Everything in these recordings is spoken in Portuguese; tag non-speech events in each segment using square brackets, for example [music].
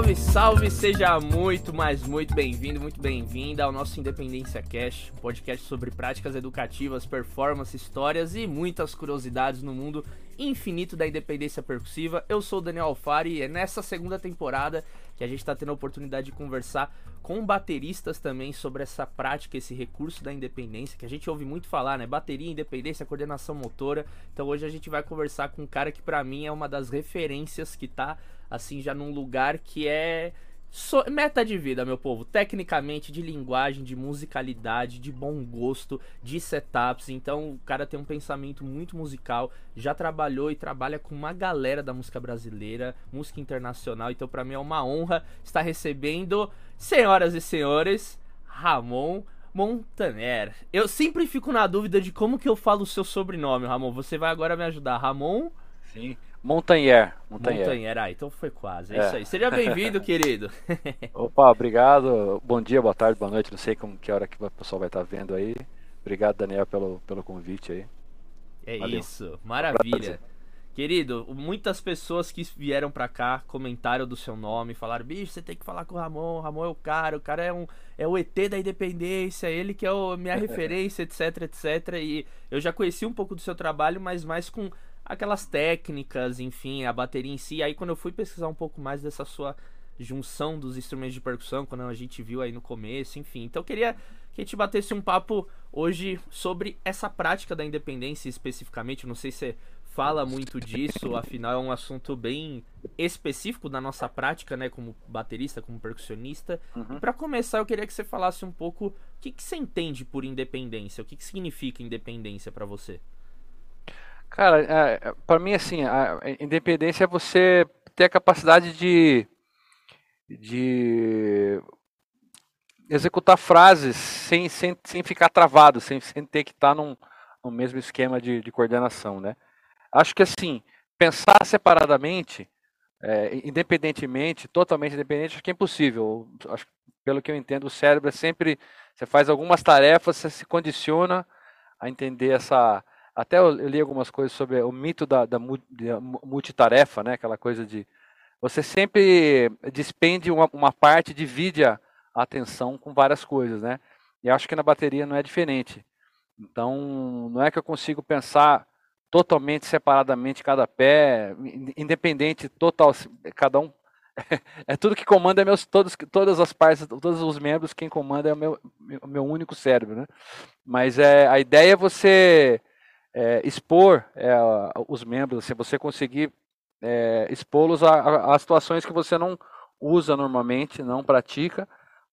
Salve, salve, seja muito, mas muito bem-vindo, muito bem-vinda ao nosso Independência Cash, um podcast sobre práticas educativas, performance, histórias e muitas curiosidades no mundo infinito da independência percussiva. Eu sou o Daniel Alfari e é nessa segunda temporada que a gente está tendo a oportunidade de conversar com bateristas também sobre essa prática, esse recurso da independência, que a gente ouve muito falar, né? Bateria, independência, coordenação motora. Então hoje a gente vai conversar com um cara que para mim é uma das referências que tá assim já num lugar que é So, meta de vida, meu povo. Tecnicamente, de linguagem, de musicalidade, de bom gosto, de setups. Então, o cara tem um pensamento muito musical. Já trabalhou e trabalha com uma galera da música brasileira, música internacional. Então, para mim é uma honra estar recebendo, senhoras e senhores, Ramon Montaner. Eu sempre fico na dúvida de como que eu falo o seu sobrenome, Ramon. Você vai agora me ajudar. Ramon? Sim. Montanher. Montanher. Montanher, ah, então foi quase. É, é. isso aí. Seja bem-vindo, [laughs] querido. Opa, obrigado. Bom dia, boa tarde, boa noite. Não sei como que hora que o pessoal vai estar vendo aí. Obrigado, Daniel, pelo, pelo convite aí. É Valeu. isso, maravilha. Querido, muitas pessoas que vieram pra cá comentaram do seu nome, falaram: bicho, você tem que falar com o Ramon, o Ramon é o cara, o cara é, um, é o ET da independência, ele que é a minha [laughs] referência, etc, etc. E eu já conheci um pouco do seu trabalho, mas mais com aquelas técnicas, enfim, a bateria em si. Aí quando eu fui pesquisar um pouco mais dessa sua junção dos instrumentos de percussão, quando a gente viu aí no começo, enfim. Então eu queria que a gente batesse um papo hoje sobre essa prática da independência especificamente. Não sei se você fala muito disso, [laughs] afinal é um assunto bem específico da nossa prática, né, como baterista, como percussionista. Uhum. Para começar, eu queria que você falasse um pouco o que, que você entende por independência, o que, que significa independência para você. Cara, é, para mim, assim, a independência é você ter a capacidade de, de executar frases sem, sem, sem ficar travado, sem, sem ter que estar num, no mesmo esquema de, de coordenação, né? Acho que, assim, pensar separadamente, é, independentemente, totalmente independente, acho que é impossível. Acho, pelo que eu entendo, o cérebro é sempre, você faz algumas tarefas, você se condiciona a entender essa até eu, li algumas coisas sobre o mito da, da, da multitarefa, né? Aquela coisa de você sempre despende uma, uma parte, divide a atenção com várias coisas, né? E acho que na bateria não é diferente. Então, não é que eu consigo pensar totalmente separadamente cada pé, independente, total, cada um. [laughs] É tudo que comanda é meus, todos, todas as partes, todos os membros, quem comanda é o meu, meu, meu único cérebro, né? Mas é, a ideia é você é, expor é, os membros, se você conseguir é, expô-los a, a, a, situações que você não usa normalmente, não pratica,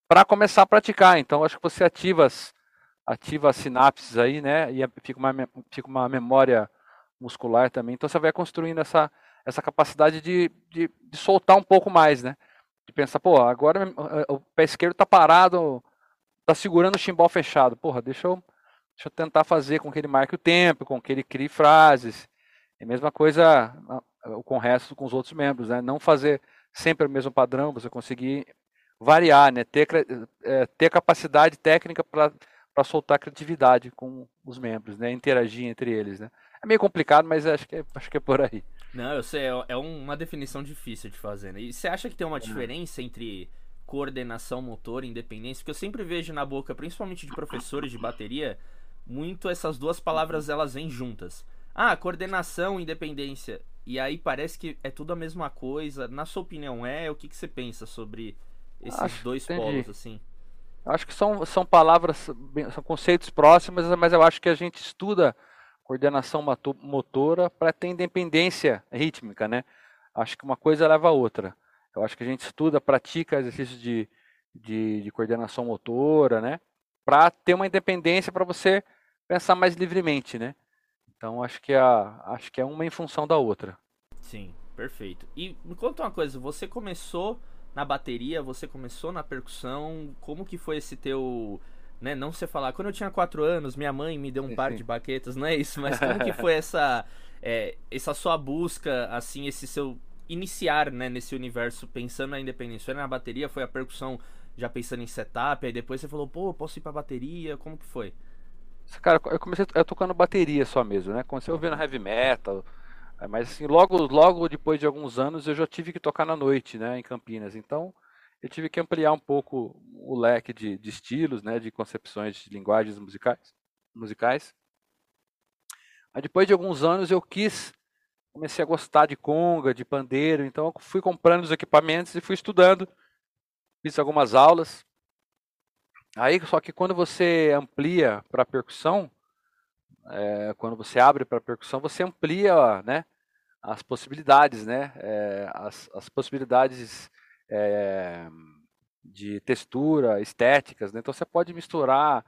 para começar a praticar. Então, acho que você ativa as, ativa as sinapses aí, né? E fica uma, fica uma memória muscular também. Então, você vai construindo essa, essa capacidade de, de, de soltar um pouco mais, né? De pensar, pô, agora o pé esquerdo está parado, está segurando o chimbal fechado. Porra, deixa eu Deixa eu tentar fazer com que ele marque o tempo, com que ele crie frases. É a mesma coisa com o resto, com os outros membros, né? Não fazer sempre o mesmo padrão, você conseguir variar, né? Ter, é, ter capacidade técnica para soltar criatividade com os membros, né? Interagir entre eles, né? É meio complicado, mas acho que é, acho que é por aí. Não, eu sei, é, é uma definição difícil de fazer, né? E você acha que tem uma diferença entre coordenação motor e independência? Porque eu sempre vejo na boca, principalmente de professores de bateria, muito essas duas palavras elas vêm juntas. Ah, coordenação, independência. E aí parece que é tudo a mesma coisa. Na sua opinião, é? O que, que você pensa sobre esses Acho, dois entendi. polos, assim? Acho que são, são palavras, são conceitos próximos, mas eu acho que a gente estuda coordenação motora para ter independência rítmica, né? Acho que uma coisa leva a outra. Eu acho que a gente estuda, pratica exercícios de, de, de coordenação motora, né? Para ter uma independência para você pensar mais livremente, né? Então acho que, a, acho que é uma em função da outra. Sim, perfeito. E me conta uma coisa, você começou na bateria, você começou na percussão, como que foi esse teu, né, não você falar, quando eu tinha quatro anos, minha mãe me deu um sim, par de baquetas, não é isso, mas como que foi [laughs] essa, é, essa sua busca, assim, esse seu iniciar, né, nesse universo, pensando na independência, foi na bateria, foi a percussão já pensando em setup, aí depois você falou, pô, posso ir pra bateria, como que foi? Cara, eu comecei eu tocando bateria só mesmo, né? Comecei ouvindo heavy metal, É, mas assim, logo, logo depois de alguns anos eu já tive que tocar na noite, né, em Campinas. Então eu tive que ampliar um pouco o leque de, de estilos, né, de concepções de linguagens musicais. musicais. Aí depois de alguns anos eu quis, comecei a gostar de conga, de pandeiro, então eu fui comprando os equipamentos e fui estudando. Fiz algumas aulas. Aí, só que quando você amplia para percussão, é, quando você abre para percussão, você amplia né, as possibilidades, né, é, as, as, possibilidades é, de textura, estéticas. Né? Então você pode misturar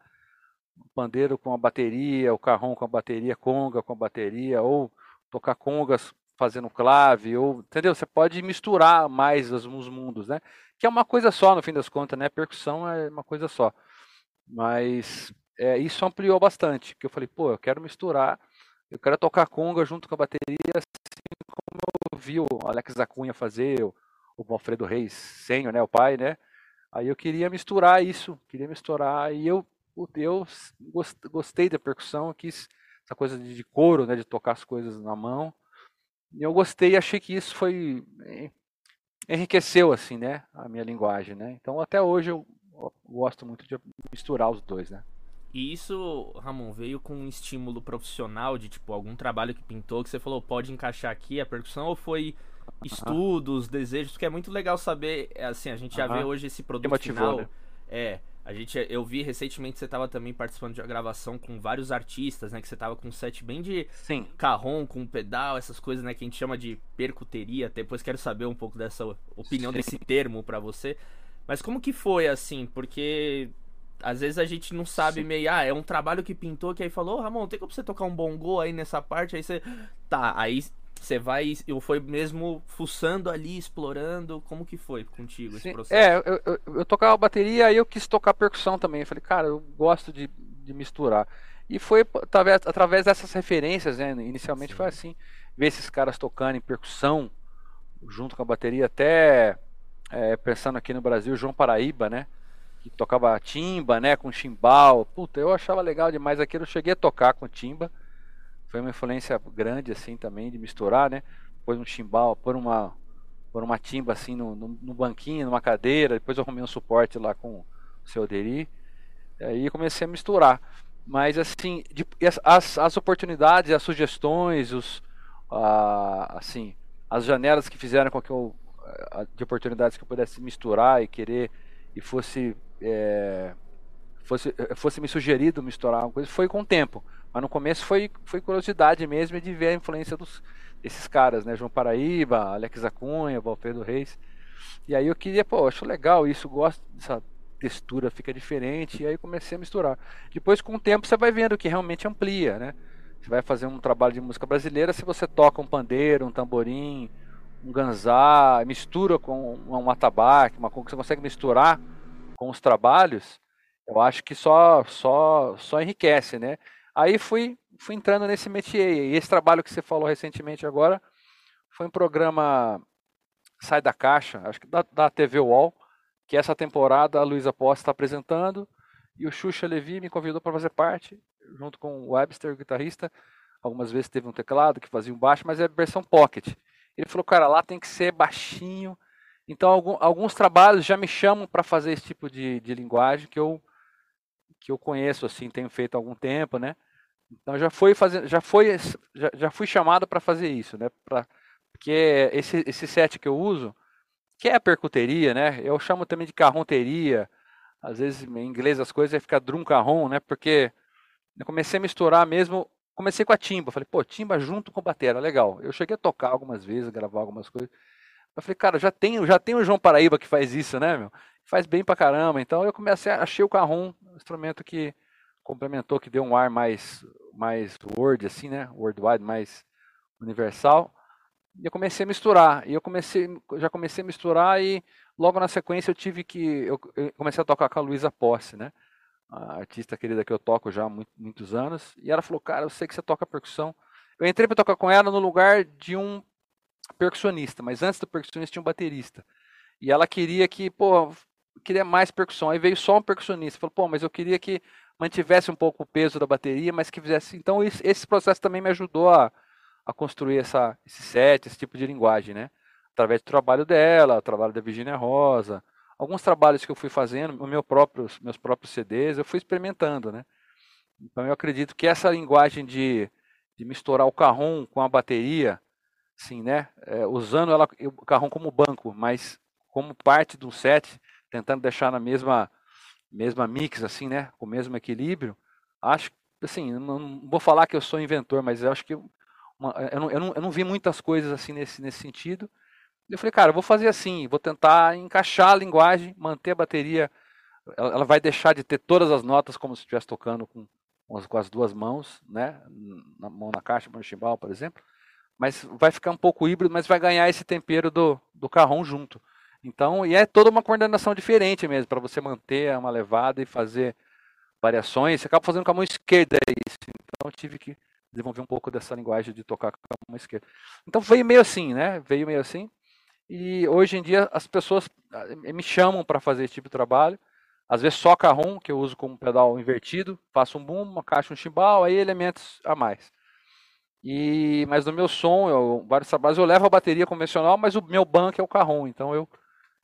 o pandeiro com a bateria, o carrom com a bateria, conga com a bateria, ou tocar congas fazendo clave, ou entendeu? Você pode misturar mais os, os mundos, né? Que é uma coisa só no fim das contas, né? Percussão é uma coisa só. Mas é, isso ampliou bastante, que eu falei, pô, eu quero misturar, eu quero tocar conga junto com a bateria, assim como eu vi o Alex Acunha fazer, o, o Alfredo Reis, senho, né, o pai, né? Aí eu queria misturar isso, queria misturar, e eu, eu gostei da percussão, quis essa coisa de, de couro, né, de tocar as coisas na mão, e eu gostei, achei que isso foi enriqueceu assim, né, a minha linguagem, né? Então até hoje eu gosto muito de misturar os dois, né? E isso, Ramon, veio com um estímulo profissional de tipo algum trabalho que pintou que você falou pode encaixar aqui a percussão ou foi estudos, desejos, porque é muito legal saber, é, assim, a gente já vê hoje esse produto motivou, final. Né? É, a gente eu vi recentemente você estava também participando de uma gravação com vários artistas, né, que você estava com um set bem de Sim. carrom, com pedal, essas coisas, né, que a gente chama de percuteria. Depois quero saber um pouco dessa opinião Sim. desse termo para você. Mas como que foi assim? Porque às vezes a gente não sabe Sim. meio, ah, é um trabalho que pintou, que aí falou, oh, Ramon, tem como você tocar um bongo aí nessa parte? Aí você, tá, aí você vai, eu foi mesmo fuçando ali, explorando, como que foi contigo Sim. esse processo? É, eu, eu, eu tocava bateria, aí eu quis tocar percussão também, eu falei, cara, eu gosto de, de misturar. E foi através, através dessas referências, né, inicialmente Sim. foi assim, ver esses caras tocando em percussão, junto com a bateria, até é, pensando aqui no Brasil, João Paraíba, né, que tocava timba, né, com chimbal. Puta, eu achava legal demais aquilo. Eu cheguei a tocar com timba. Foi uma influência grande assim também de misturar, né? Pôr um chimbal, pôr uma pôr uma timba assim no, no, no, banquinho, numa cadeira. Depois eu arrumei um suporte lá com o seu Deri. Aí comecei a misturar. Mas assim, de, as, as oportunidades, as sugestões, os assim, as janelas que fizeram com que eu de oportunidades que eu pudesse misturar e querer e fosse é, fosse, fosse me sugerido misturar uma coisa, foi com o tempo. Mas no começo foi, foi curiosidade mesmo de ver a influência dos, desses caras, né? João Paraíba, Alex Acunha, Valfredo Reis. E aí eu queria, pô, acho legal isso, gosto dessa textura, fica diferente. E aí comecei a misturar. Depois, com o tempo, você vai vendo que realmente amplia, né? Você vai fazer um trabalho de música brasileira, se você toca um pandeiro, um tamborim, um ganzá, mistura com um atabaque, uma coisa que você consegue misturar com os trabalhos, eu acho que só só só enriquece, né? Aí fui fui entrando nesse métier. E esse trabalho que você falou recentemente agora foi um programa Sai da Caixa, acho que da, da TV Wall, que essa temporada a Luísa Posse está apresentando e o Xuxa Levi me convidou para fazer parte, junto com o Webster, o guitarrista. Algumas vezes teve um teclado que fazia um baixo, mas é versão pocket. Ele falou, cara, lá tem que ser baixinho, então, alguns trabalhos já me chamam para fazer esse tipo de, de linguagem que eu, que eu conheço, assim, tenho feito há algum tempo, né? Então, já foi fazendo, já foi, já, já fui chamado para fazer isso, né? Pra, porque esse, esse set que eu uso, que é a percuteria, né? Eu chamo também de carronteria. Às vezes, em inglês, as coisas ficar drum carrom, né? Porque eu comecei a misturar mesmo. Comecei com a timba. Falei, pô, timba junto com batera, legal. Eu cheguei a tocar algumas vezes, gravar algumas coisas. Eu falei, cara, já tem, já tem o João Paraíba que faz isso, né, meu? Faz bem pra caramba. Então eu comecei, achei o carrom, um instrumento que complementou, que deu um ar mais, mais word, assim, né? Worldwide, mais universal. E eu comecei a misturar. E eu comecei, já comecei a misturar e logo na sequência eu tive que, eu, eu comecei a tocar com a Luísa Posse, né? A artista querida que eu toco já há muito, muitos anos. E ela falou, cara, eu sei que você toca percussão. Eu entrei para tocar com ela no lugar de um percussionista, mas antes do percussionista tinha um baterista. E ela queria que, pô, queria mais percussão. Aí veio só um percussionista. Falou, pô, mas eu queria que mantivesse um pouco o peso da bateria, mas que fizesse. Então esse processo também me ajudou a, a construir essa, esse set, esse tipo de linguagem, né? Através do trabalho dela, o trabalho da Virginia Rosa, alguns trabalhos que eu fui fazendo, meu próprios, meus próprios CDs, eu fui experimentando, né? Então eu acredito que essa linguagem de, de misturar o carrom com a bateria, sim, né? É, usando ela, o carrom como banco, mas como parte do set, tentando deixar na mesma mesma mix, assim, né? Com o mesmo equilíbrio. Acho, assim, não vou falar que eu sou inventor, mas eu acho que uma, eu, não, eu, não, eu não vi muitas coisas assim nesse, nesse sentido. Eu falei, cara, eu vou fazer assim, vou tentar encaixar a linguagem, manter a bateria. Ela, ela vai deixar de ter todas as notas como se estivesse tocando com, com as duas mãos, né? Na mão na caixa, mão no chimbal, por exemplo. Mas vai ficar um pouco híbrido, mas vai ganhar esse tempero do, do carrão junto. Então, e é toda uma coordenação diferente mesmo, para você manter uma levada e fazer variações. Você acaba fazendo com a mão esquerda isso. Então, tive que desenvolver um pouco dessa linguagem de tocar com a mão esquerda. Então, veio meio assim, né? Veio meio assim. E hoje em dia as pessoas ah, me chamam para fazer esse tipo de trabalho. Às vezes só carrom, que eu uso como pedal invertido, faço um boom, uma caixa, um chimbal, aí elementos a mais. E mas no meu som, eu, vários trabalhos eu levo a bateria convencional, mas o meu banco é o carrom, então eu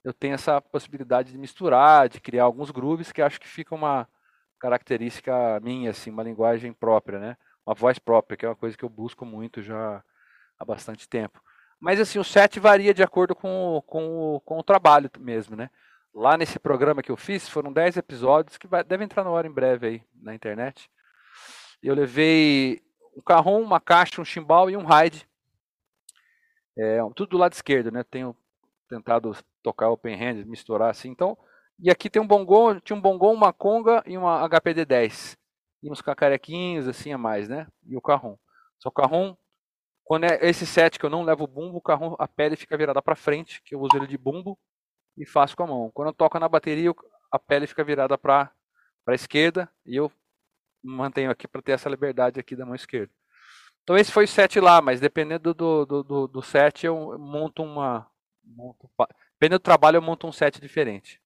eu tenho essa possibilidade de misturar, de criar alguns grooves que acho que fica uma característica minha assim, uma linguagem própria, né? Uma voz própria, que é uma coisa que eu busco muito já há bastante tempo. Mas assim, o set varia de acordo com, com, com o trabalho mesmo, né? Lá nesse programa que eu fiz, foram 10 episódios que vai, deve entrar no ar em breve aí na internet. Eu levei um carrom, uma caixa, um chimbal e um ride. É, tudo do lado esquerdo, né? Tenho tentado tocar open hand, misturar assim. Então, e aqui tem um bongô, tinha um bongô, uma conga e uma HPD 10. E uns cacarequinhos assim a mais, né? E o carrom. Só o carrom quando é esse set que eu não levo bumbo, o carro, a pele fica virada para frente, que eu uso ele de bumbo e faço com a mão. Quando eu toco na bateria, a pele fica virada para a esquerda e eu mantenho aqui para ter essa liberdade aqui da mão esquerda. Então esse foi o set lá, mas dependendo do, do, do, do set eu monto uma. Monto, dependendo do trabalho eu monto um set diferente.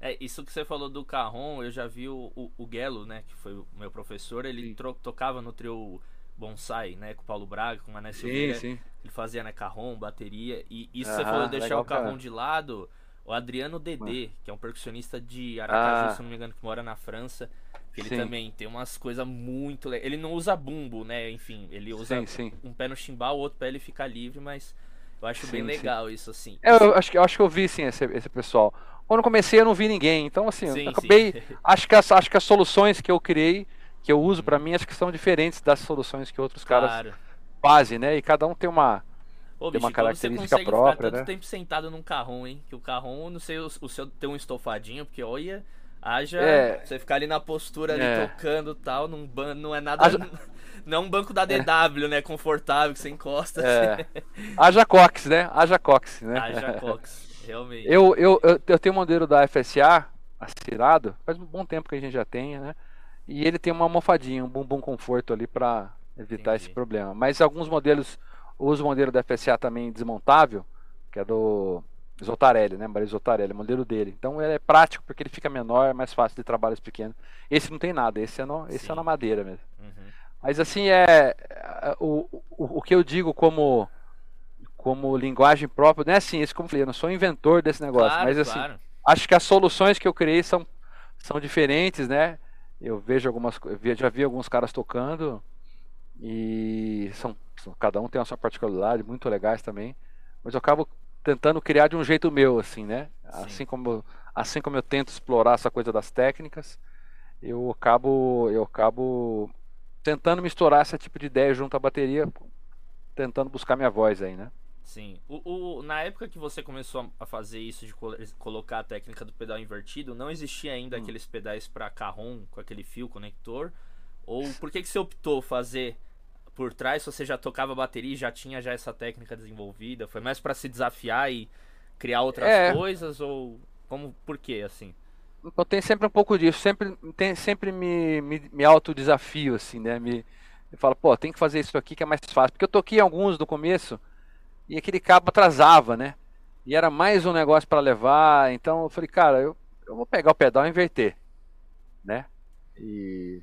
É, isso que você falou do carrom, eu já vi o, o, o Gelo, né, que foi o meu professor, ele tocava no trio bonsai, né? Com o Paulo Braga, com o Mané Silveira. Sim, sim. Ele fazia, né? Carrom, bateria. E isso ah, você falou, deixar o carrom de lado. O Adriano Dedê, que é um percussionista de Aracaju, ah. se não me engano, que mora na França. Ele sim. também tem umas coisas muito legais. Ele não usa bumbo, né? Enfim, ele usa um pé no chimbal, o outro pé ele fica livre, mas eu acho bem legal isso, assim. É, eu, acho, eu acho que eu vi, sim, esse, esse pessoal. Quando comecei, eu não vi ninguém. Então, assim, sim, acabei. [laughs] Acho, que as, acho que as soluções que eu criei que eu uso para mim acho que são diferentes das soluções que outros claro. caras fazem, né? E cada um tem uma Ô, tem bicho, uma característica você própria, ficar tanto né? tempo sentado num carrão, hein? Que o carrão, não sei o, o seu tem um estofadinho, porque olha, haja é, você ficar ali na postura ali é. tocando tal, num ban, não é nada haja... [laughs] não é um banco da DW, é. né, confortável que você encosta. É. Assim. Haja cox, né? Haja cox, né? Haja [laughs] cox, realmente. Eu, eu, eu, eu tenho um modelo da FSA assinado, faz um bom tempo que a gente já tem, né? E ele tem uma almofadinha, um bumbum conforto ali para evitar Entendi. esse problema. Mas alguns modelos, uso o modelo da FSA também desmontável, que é do Zotarelli, né? Maria Zotarelli, modelo dele. Então ele é prático porque ele fica menor, é mais fácil de trabalhos pequenos. Esse não tem nada, esse é, no, esse é na madeira mesmo. Uhum. Mas assim é, é o, o, o que eu digo como como linguagem própria, não é assim, isso como eu falei, eu não sou inventor desse negócio, claro, mas assim, claro. acho que as soluções que eu criei são, são diferentes, né? Eu vejo algumas, já vi alguns caras tocando e são, cada um tem a sua particularidade, muito legais também. Mas eu acabo tentando criar de um jeito meu, assim, né? Assim como, assim como eu tento explorar essa coisa das técnicas, eu acabo, eu acabo tentando misturar esse tipo de ideia junto à bateria, tentando buscar minha voz aí, né? Sim. O, o, na época que você começou a fazer isso de colocar a técnica do pedal invertido, não existia ainda hum. aqueles pedais para carrom com aquele fio conector? Ou por que, que você optou fazer por trás se você já tocava bateria e já tinha já essa técnica desenvolvida? Foi mais para se desafiar e criar outras é. coisas? Ou como por que assim? Eu tenho sempre um pouco disso, sempre, tem, sempre me, me, me autodesafio, assim, né? Me, eu falo, pô, tem que fazer isso aqui que é mais fácil. Porque eu toquei alguns no começo e aquele cabo atrasava, né? E era mais um negócio para levar. Então eu falei, cara, eu, eu vou pegar o pedal e inverter, né? E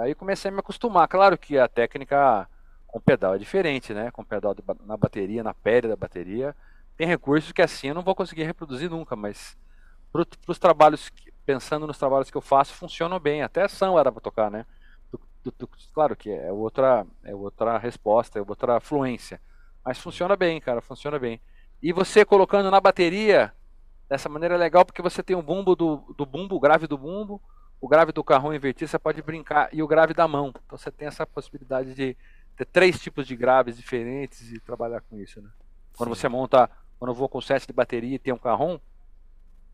aí comecei a me acostumar. Claro que a técnica Com pedal é diferente, né? Com pedal de, na bateria, na pele da bateria. Tem recursos que assim eu não vou conseguir reproduzir nunca, mas para os trabalhos, pensando nos trabalhos que eu faço, funcionam bem. Até ação era para tocar, né? Claro que é outra, é outra resposta, é outra fluência. Mas funciona bem, cara, funciona bem. E você colocando na bateria, dessa maneira é legal porque você tem o bumbo do, do bumbo, o grave do bumbo, o grave do carrão invertido, você pode brincar, e o grave da mão. Então você tem essa possibilidade de ter três tipos de graves diferentes e trabalhar com isso, né? Quando Sim. você monta, quando eu vou com set de bateria e tem um carrão,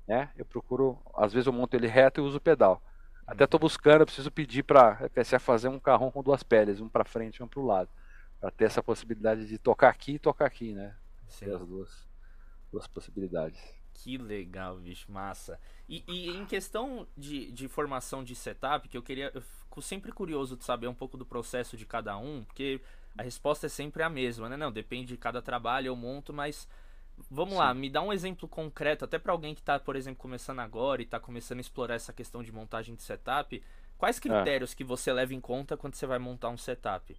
né? Eu procuro, às vezes eu monto ele reto e uso o pedal. Até estou buscando, eu preciso pedir para a fazer um carrão com duas peles, um para frente e um para o lado, para ter essa possibilidade de tocar aqui e tocar aqui, né? Ter as duas, duas possibilidades. Que legal, bicho, massa. E, e, em questão de, de formação de setup, que eu queria. Sempre curioso de saber um pouco do processo de cada um, porque a resposta é sempre a mesma, né? Não, depende de cada trabalho, eu monto, mas Vamos Sim. lá, me dá um exemplo concreto, até para alguém que está, por exemplo, começando agora e está começando a explorar essa questão de montagem de setup. Quais é. critérios é. que você leva em conta quando você vai montar um setup?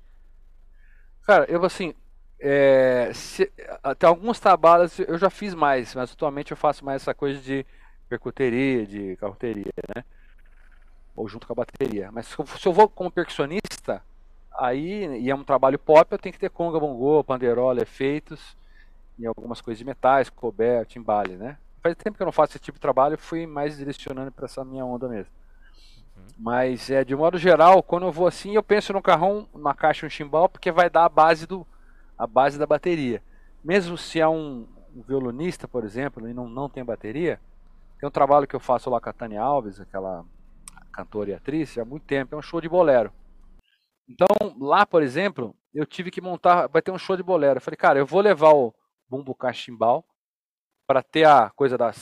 Cara, eu assim, é, se, até alguns trabalhos eu já fiz mais, mas atualmente eu faço mais essa coisa de percuteria, de carroteria, né? Ou junto com a bateria. Mas se eu vou como percussionista, aí, e é um trabalho pop, eu tenho que ter conga, bongô, panderola, efeitos em algumas coisas de metais, coberto, timbale, né? Faz tempo que eu não faço esse tipo de trabalho, fui mais direcionando para essa minha onda mesmo. Uhum. Mas é de modo geral, quando eu vou assim, eu penso no carrão, uma caixa, um chimbal, porque vai dar a base do a base da bateria. Mesmo se é um, um violonista, por exemplo, e não, não tem bateria, tem um trabalho que eu faço lá com a Tânia Alves, aquela cantora e atriz, há muito tempo, é um show de bolero. Então, lá, por exemplo, eu tive que montar, vai ter um show de bolero. Eu falei, cara, eu vou levar o, bumbo cachimbal, para ter a coisa da,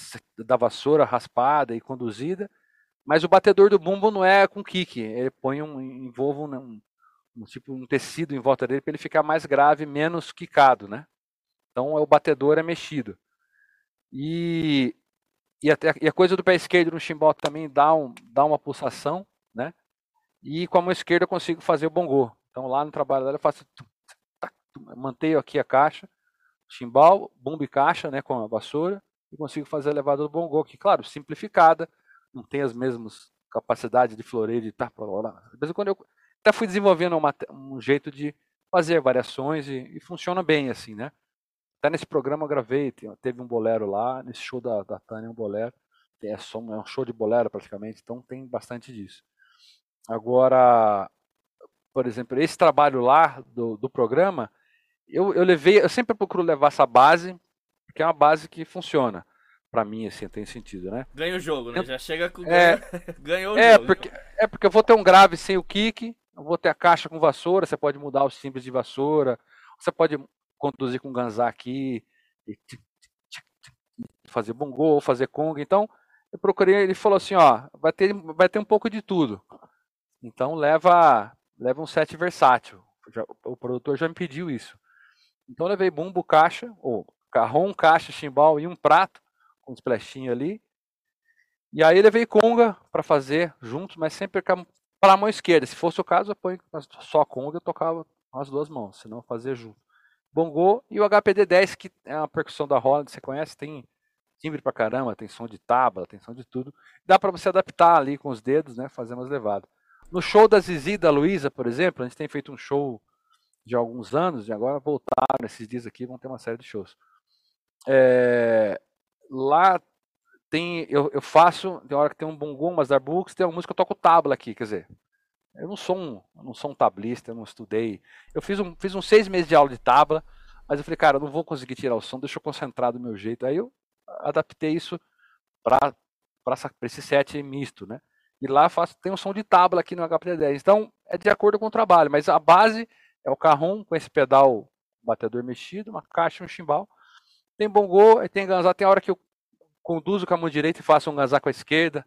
da vassoura raspada e conduzida, mas o batedor do bumbo não é com kick, ele põe um envolve um, um, tipo um tecido em volta dele para ele ficar mais grave, menos quicado, né? Então o batedor é mexido. E e, até, e a coisa do pé esquerdo no chimbal também dá, um, dá uma pulsação, né? E com a mão esquerda eu consigo fazer o bongô. Então lá no trabalho dela eu faço mantenho aqui a caixa chimbal, bumbo e caixa, né, com a vassoura, e consigo fazer a levada do bongô, que, claro, simplificada, não tem as mesmas capacidades de floreio, de tá. De quando eu até fui desenvolvendo uma, um jeito de fazer variações e, e, funciona bem assim, né? Até nesse programa eu gravei, teve um bolero lá, nesse show da, da Tânia um bolero, é, só, é um show de bolero praticamente, então tem bastante disso. Agora, por exemplo, esse trabalho lá do, do programa, eu, eu levei, eu sempre procuro levar essa base, porque é uma base que funciona. Pra mim, assim, tem sentido, né? Ganha o jogo, né? Já chega com. É, [laughs] Ganhou o é, jogo. Porque, é porque eu vou ter um grave sem o kick, eu vou ter a caixa com vassoura, você pode mudar os simples de vassoura, você pode conduzir com ganzá aqui, e fazer bongô, fazer conga. Então, eu procurei, ele falou assim, ó, vai ter, vai ter um pouco de tudo. Então leva, leva um set versátil. Já, o produtor já me pediu isso. Então levei bumbo, caixa, ou carrom, caixa, chimbal e um prato com os plechinhos ali. E aí levei conga para fazer juntos, mas sempre para a mão esquerda. Se fosse o caso, eu ponho só conga eu tocava com as duas mãos, senão fazer junto. Bongô e o HPD10, que é uma percussão da Holland, você conhece, tem timbre pra caramba, tem som de tábua, tem som de tudo. Dá para você adaptar ali com os dedos, né, fazer umas levadas. No show da Zizi da Luísa, por exemplo, a gente tem feito um show de alguns anos, e agora voltaram esses dias aqui, vão ter uma série de shows. É, lá tem, eu, eu, faço, tem hora que tem um bongo, umas darbucks, tem uma música que eu toco tabla aqui, quer dizer, eu não sou um, não sou um tablista, eu não estudei. Eu fiz um, fiz uns seis meses de aula de tabla, mas eu falei, cara, eu não vou conseguir tirar o som, deixa eu concentrar do meu jeito. Aí eu adaptei isso para esse set misto, né? E lá faço, tem um som de tabla aqui no HP10. Então, é de acordo com o trabalho, mas a base é o carrom com esse pedal batedor mexido, uma caixa e um chimbal. Tem bongô, tem ganzá, tem hora que eu conduzo com a mão direita e faço um ganzá com a esquerda.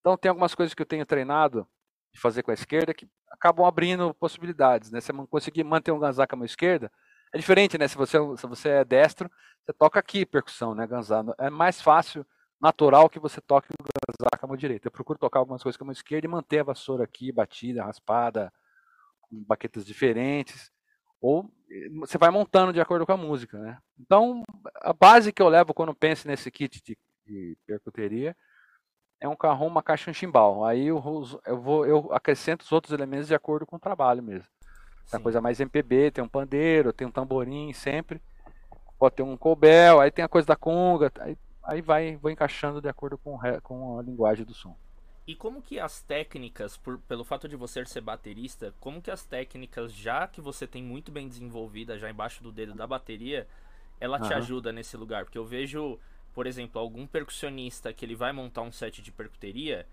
Então tem algumas coisas que eu tenho treinado de fazer com a esquerda que acabam abrindo possibilidades, né? Se eu conseguir manter um ganzá com a mão esquerda, é diferente, né? Se você, se você é destro, você toca aqui percussão, né? Ganzá. É mais fácil, natural que você toque o ganzá com a mão direita. Eu procuro tocar algumas coisas com a mão esquerda e manter a vassoura aqui, batida, raspada, com baquetas diferentes. Ou você vai montando de acordo com a música, né? Então, a base que eu levo quando penso nesse kit de, de percuteria é um carrom, uma caixa e um chimbal. Aí eu, eu, vou, eu acrescento os outros elementos de acordo com o trabalho mesmo. Essa coisa mais MPB, tem um pandeiro, tem um tamborim sempre. Pode ter um cobel, aí tem a coisa da conga, aí, aí vai vou encaixando de acordo com, com a linguagem do som. E como que as técnicas, por, pelo fato de você ser baterista, como que as técnicas, já que você tem muito bem desenvolvida já embaixo do dedo da bateria, ela te ajuda nesse lugar? Porque eu vejo, por exemplo, algum percussionista que ele vai montar um set de percuteria,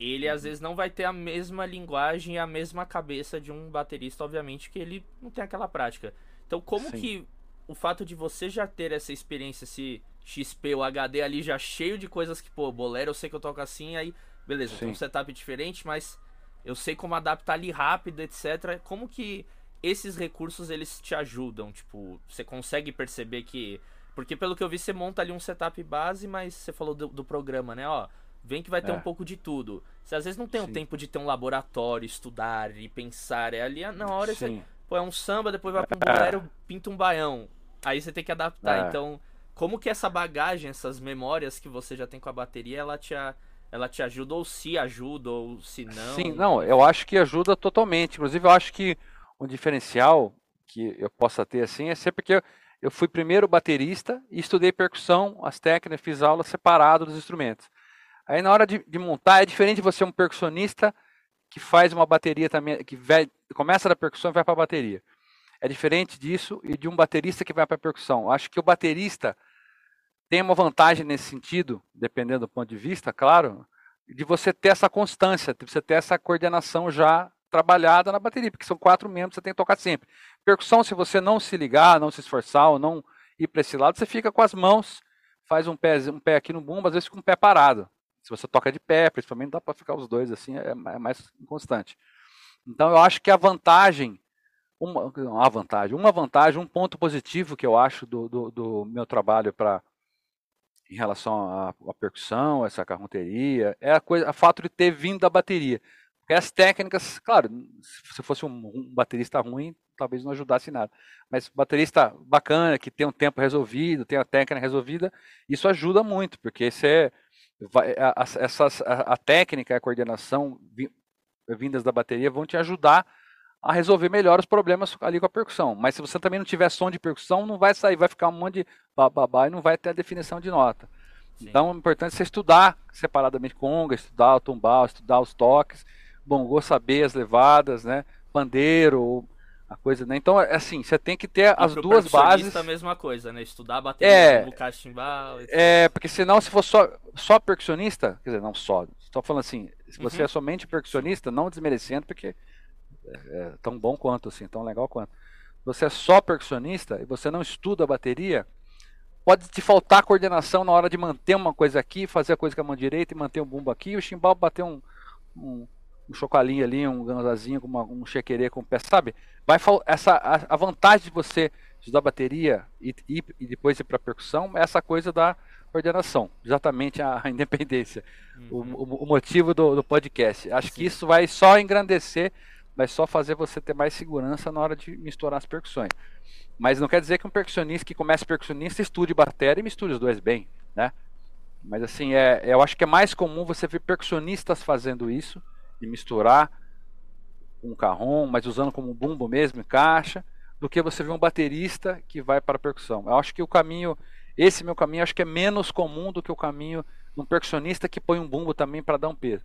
ele uhum. às vezes não vai ter a mesma linguagem e a mesma cabeça de um baterista, obviamente, que ele não tem aquela prática. Então, como Sim. que o fato de você já ter essa experiência, esse XP, o HD ali já cheio de coisas que, pô, bolero eu sei que eu toco assim, aí Beleza, tem um setup diferente, mas eu sei como adaptar ali rápido, etc. Como que esses recursos eles te ajudam? Tipo, você consegue perceber que. Porque pelo que eu vi, você monta ali um setup base, mas você falou do, do programa, né? Ó, vem que vai ter é. um pouco de tudo. Você às vezes não tem Sim. um tempo de ter um laboratório, estudar e pensar. É ali na hora Sim. você. Pô, é um samba, depois vai pra um bolero, pinta um baião. Aí você tem que adaptar. É. Então, como que essa bagagem, essas memórias que você já tem com a bateria, ela te. Ela te ajuda ou se ajuda ou se não? Sim, não, eu acho que ajuda totalmente. Inclusive, eu acho que um diferencial que eu possa ter assim é sempre que eu, eu fui primeiro baterista e estudei percussão, as técnicas, fiz aula separado dos instrumentos. Aí na hora de, de montar é diferente de você um percussionista que faz uma bateria também, que vai, começa da percussão e vai para a bateria. É diferente disso e de um baterista que vai para a percussão. Acho que o baterista tem uma vantagem nesse sentido, dependendo do ponto de vista, claro, de você ter essa constância, de você ter essa coordenação já trabalhada na bateria, porque são quatro membros, você tem que tocar sempre. Percussão, se você não se ligar, não se esforçar ou não ir para esse lado, você fica com as mãos, faz um pé, um pé aqui no bumbo, às vezes com um pé parado. Se você toca de pé, principalmente, dá para ficar os dois assim, é, é mais constante. Então, eu acho que a vantagem, uma, vantagem, uma vantagem, um ponto positivo que eu acho do, do, do meu trabalho para em relação à, à percussão, essa carronteria, é a coisa, a fato de ter vindo da bateria. Porque as técnicas, claro, se fosse um, um baterista ruim, talvez não ajudasse nada. Mas baterista bacana, que tem um tempo resolvido, tem a técnica resolvida, isso ajuda muito, porque você vai, a, essas, a, a técnica e a coordenação vindas da bateria vão te ajudar a resolver melhor os problemas ali com a percussão. Mas se você também não tiver som de percussão, não vai sair, vai ficar um monte de bababá e não vai ter a definição de nota. Sim. Então é importante você estudar separadamente conga, estudar o tumbal, estudar os toques, bongô, saber as levadas, né? Pandeiro, a coisa, né? Então, é assim, você tem que ter e as duas bases. a mesma coisa, né? Estudar bateria, é, o cachimbal. Etc. É, porque senão se for só, só percussionista, quer dizer, não só, estou falando assim, se você uhum. é somente percussionista, não desmerecendo, porque é, é tão bom quanto, assim, tão legal quanto. Você é só percussionista e você não estuda a bateria, pode te faltar coordenação na hora de manter uma coisa aqui, fazer a coisa com a mão direita e manter um bumbo aqui, e o chimbal bater um, um, um chocalinho ali, um ganzazinho uma, um chequerê com o pé, sabe? Vai essa a, a, vantagem de você estudar bateria e, e, e depois ir para percussão é essa coisa da coordenação, exatamente a, a [laughs] independência, uhum. o, o, o, motivo do, do podcast. Acho Sim. que isso vai só engrandecer vai só fazer você ter mais segurança na hora de misturar as percussões. Mas não quer dizer que um percussionista que comece percussionista estude bateria e misture os dois bem, né? Mas assim, é, eu acho que é mais comum você ver percussionistas fazendo isso, e misturar um carrom, mas usando como bumbo mesmo, em caixa, do que você ver um baterista que vai para a percussão. Eu acho que o caminho, esse meu caminho, acho que é menos comum do que o caminho de um percussionista que põe um bumbo também para dar um peso.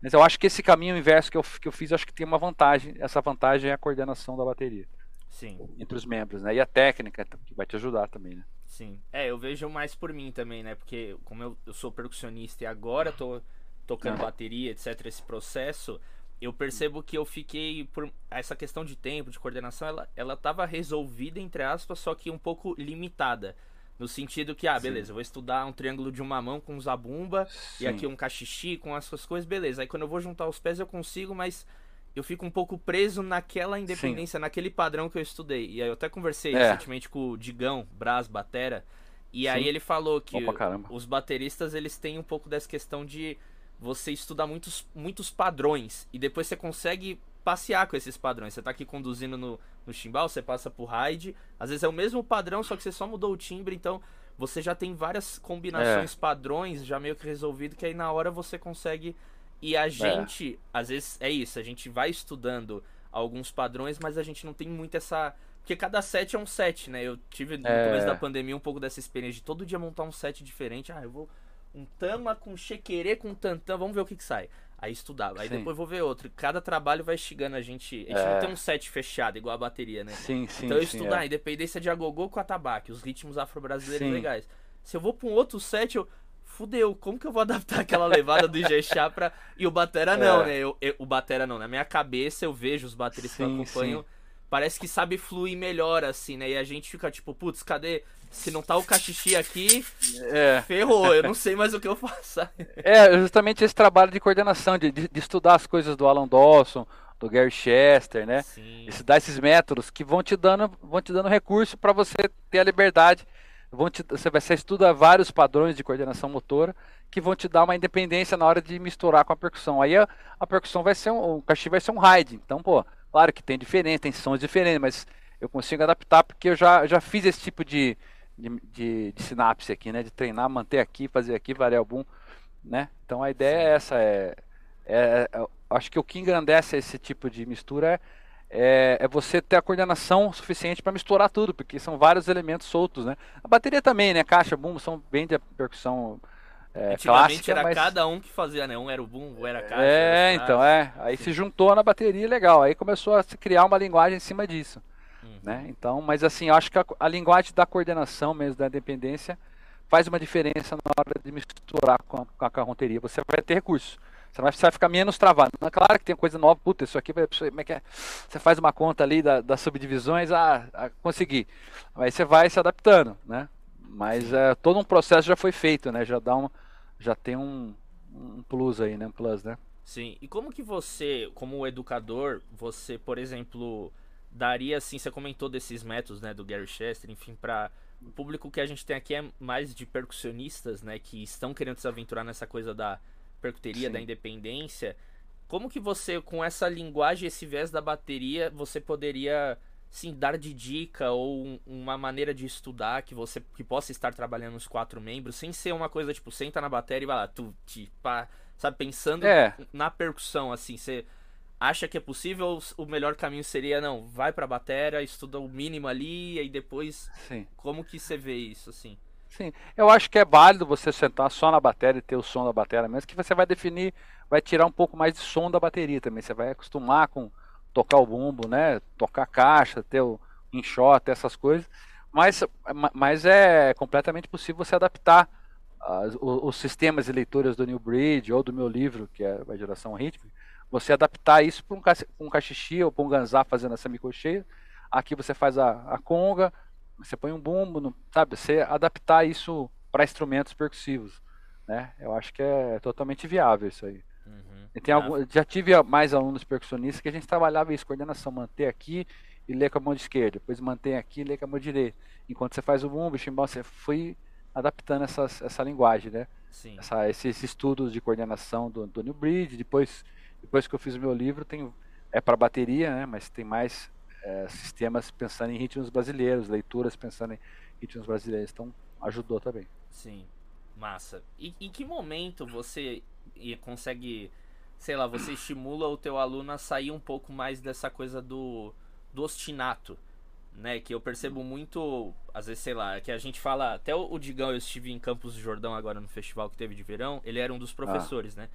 Mas eu acho que esse caminho inverso que eu, que eu fiz, acho que tem uma vantagem. Essa vantagem é a coordenação da bateria. Sim. Entre os membros, né? E a técnica que vai te ajudar também, né? Sim. É, eu vejo mais por mim também, né? Porque como eu, eu sou percussionista e agora tô tocando bateria, etc, esse processo, eu percebo que eu fiquei por essa questão de tempo, de coordenação, ela ela tava resolvida entre aspas, só que um pouco limitada. No sentido que, ah, beleza, Sim. eu vou estudar um triângulo de uma mão com zabumba Sim. e aqui um cachixi com essas coisas, beleza. Aí quando eu vou juntar os pés eu consigo, mas eu fico um pouco preso naquela independência, Sim. naquele padrão que eu estudei. E aí eu até conversei é. recentemente com o Digão, Brás, Batera, e aí ele falou que os bateristas eles têm um pouco dessa questão de você estudar muitos, muitos padrões e depois você consegue passear com esses padrões. Você tá aqui conduzindo no, no chimbal, você passa pro ride. Às vezes é o mesmo padrão, só que você só mudou o timbre, então você já tem várias combinações é. padrões já meio que resolvido, que aí na hora você consegue. E a é. gente, é. às vezes, é isso, a gente vai estudando alguns padrões, mas a gente não tem muito essa. Porque cada set é um set, né? Eu tive no é. começo da pandemia um pouco dessa experiência de todo dia montar um set diferente. Ah, eu vou um tama com chequerê com tantã, vamos ver o que, que sai. Aí estudava. Aí sim. depois vou ver outro. Cada trabalho vai instigando a gente. A gente é. não tem um set fechado, igual a bateria, né? Sim, sim. Então eu sim, estudar, é. independência de agogô com atabaque, os ritmos afro-brasileiros legais. Se eu vou pra um outro set, eu. Fudeu, como que eu vou [laughs] adaptar aquela levada do Ijexá pra. E o Batera não, é. né? Eu, eu, o Batera não. Na minha cabeça eu vejo os bateristas que eu acompanho. Parece que sabe fluir melhor, assim, né? E a gente fica tipo, putz, cadê? Se não tá o cachixi aqui, é. ferrou, eu não sei mais o que eu faço. É, justamente esse trabalho de coordenação, de, de, de estudar as coisas do Alan Dawson, do Gary Chester, né? Sim. Estudar esses métodos que vão te dando, vão te dando recurso para você ter a liberdade. Vão te, você, você estuda vários padrões de coordenação motora que vão te dar uma independência na hora de misturar com a percussão. Aí a, a percussão vai ser um, o cachimbo vai ser um ride. Então, pô, claro que tem diferença, tem sons diferentes, mas eu consigo adaptar porque eu já, já fiz esse tipo de, de, de, de, sinapse aqui, né? De treinar, manter aqui, fazer aqui, variar o boom, né? Então a ideia é essa, é, é, é, acho que o que engrandece esse tipo de mistura é, é, é você ter a coordenação suficiente para misturar tudo, porque são vários elementos soltos, né? A bateria também, né? Caixa, boom, são bem de percussão é, clássica, era mas... cada um que fazia, né? Um era o boom, um era a caixa. É, então, é. Aí Sim. se juntou na bateria legal. Aí começou a se criar uma linguagem em cima disso. Né? Então, mas assim, eu acho que a, a, linguagem da coordenação mesmo, da independência, faz uma diferença na hora de misturar com a, com a carronteria. Você vai ter recursos. Você vai, você vai ficar menos travado. Mas, claro que tem coisa nova, puta, isso aqui vai. Como é que é? Você faz uma conta ali da, das subdivisões, ah, ah, consegui. Aí você vai se adaptando, né? Mas é, todo um processo já foi feito, né? Já dá uma, já tem um, um plus aí, né? Um plus, né? Sim. E como que você, como educador, você, por exemplo, daria assim, você comentou desses métodos, né, do Gary Chester, enfim, para o público que a gente tem aqui é mais de percussionistas, né, que estão querendo se aventurar nessa coisa da percuteria, Sim. da independência. Como que você, com essa linguagem, esse viés da bateria, você poderia, sim, dar de dica ou um, uma maneira de estudar que você que possa estar trabalhando os quatro membros, sem ser uma coisa tipo, senta na bateria e vai lá, tu, ti, pá, sabe, pensando é. na percussão, assim, você acha que é possível o melhor caminho seria não vai para a bateria estuda o mínimo ali e aí depois Sim. como que você vê isso assim Sim, eu acho que é válido você sentar só na bateria e ter o som da bateria mesmo, que você vai definir, vai tirar um pouco mais de som da bateria também. Você vai acostumar com tocar o bumbo, né? Tocar caixa, ter o enxota, essas coisas. Mas, mas é completamente possível você adaptar uh, os, os, sistemas de leituras do New Bridge ou do meu livro, que é a geração rítmica, você adaptar isso para um, um cachixi ou para um ganzá fazendo essa semicocheia. Aqui você faz a, a conga, você põe um bumbo, no, sabe? Você adaptar isso para instrumentos percussivos, né? Eu acho que é totalmente viável isso aí. Uhum. E tem algum, já tive mais alunos percussionistas que a gente trabalhava isso, coordenação, manter aqui e ler com a mão esquerda, depois mantém aqui e ler com a mão direita. Enquanto você faz o bumbo, o chimbal, você foi adaptando essas, essa linguagem, né? Sim. Essa, esses estudos de coordenação do, do New Bridge, depois depois que eu fiz o meu livro, tem, é para bateria, né? Mas tem mais é, sistemas pensando em ritmos brasileiros, leituras pensando em ritmos brasileiros. Então ajudou também. Sim, massa. E em que momento você consegue, sei lá, você estimula o teu aluno a sair um pouco mais dessa coisa do, do ostinato? Né, que eu percebo muito, às vezes, sei lá, que a gente fala, até o Digão, eu estive em Campos do Jordão agora no festival que teve de verão, ele era um dos ah. professores, ah. né?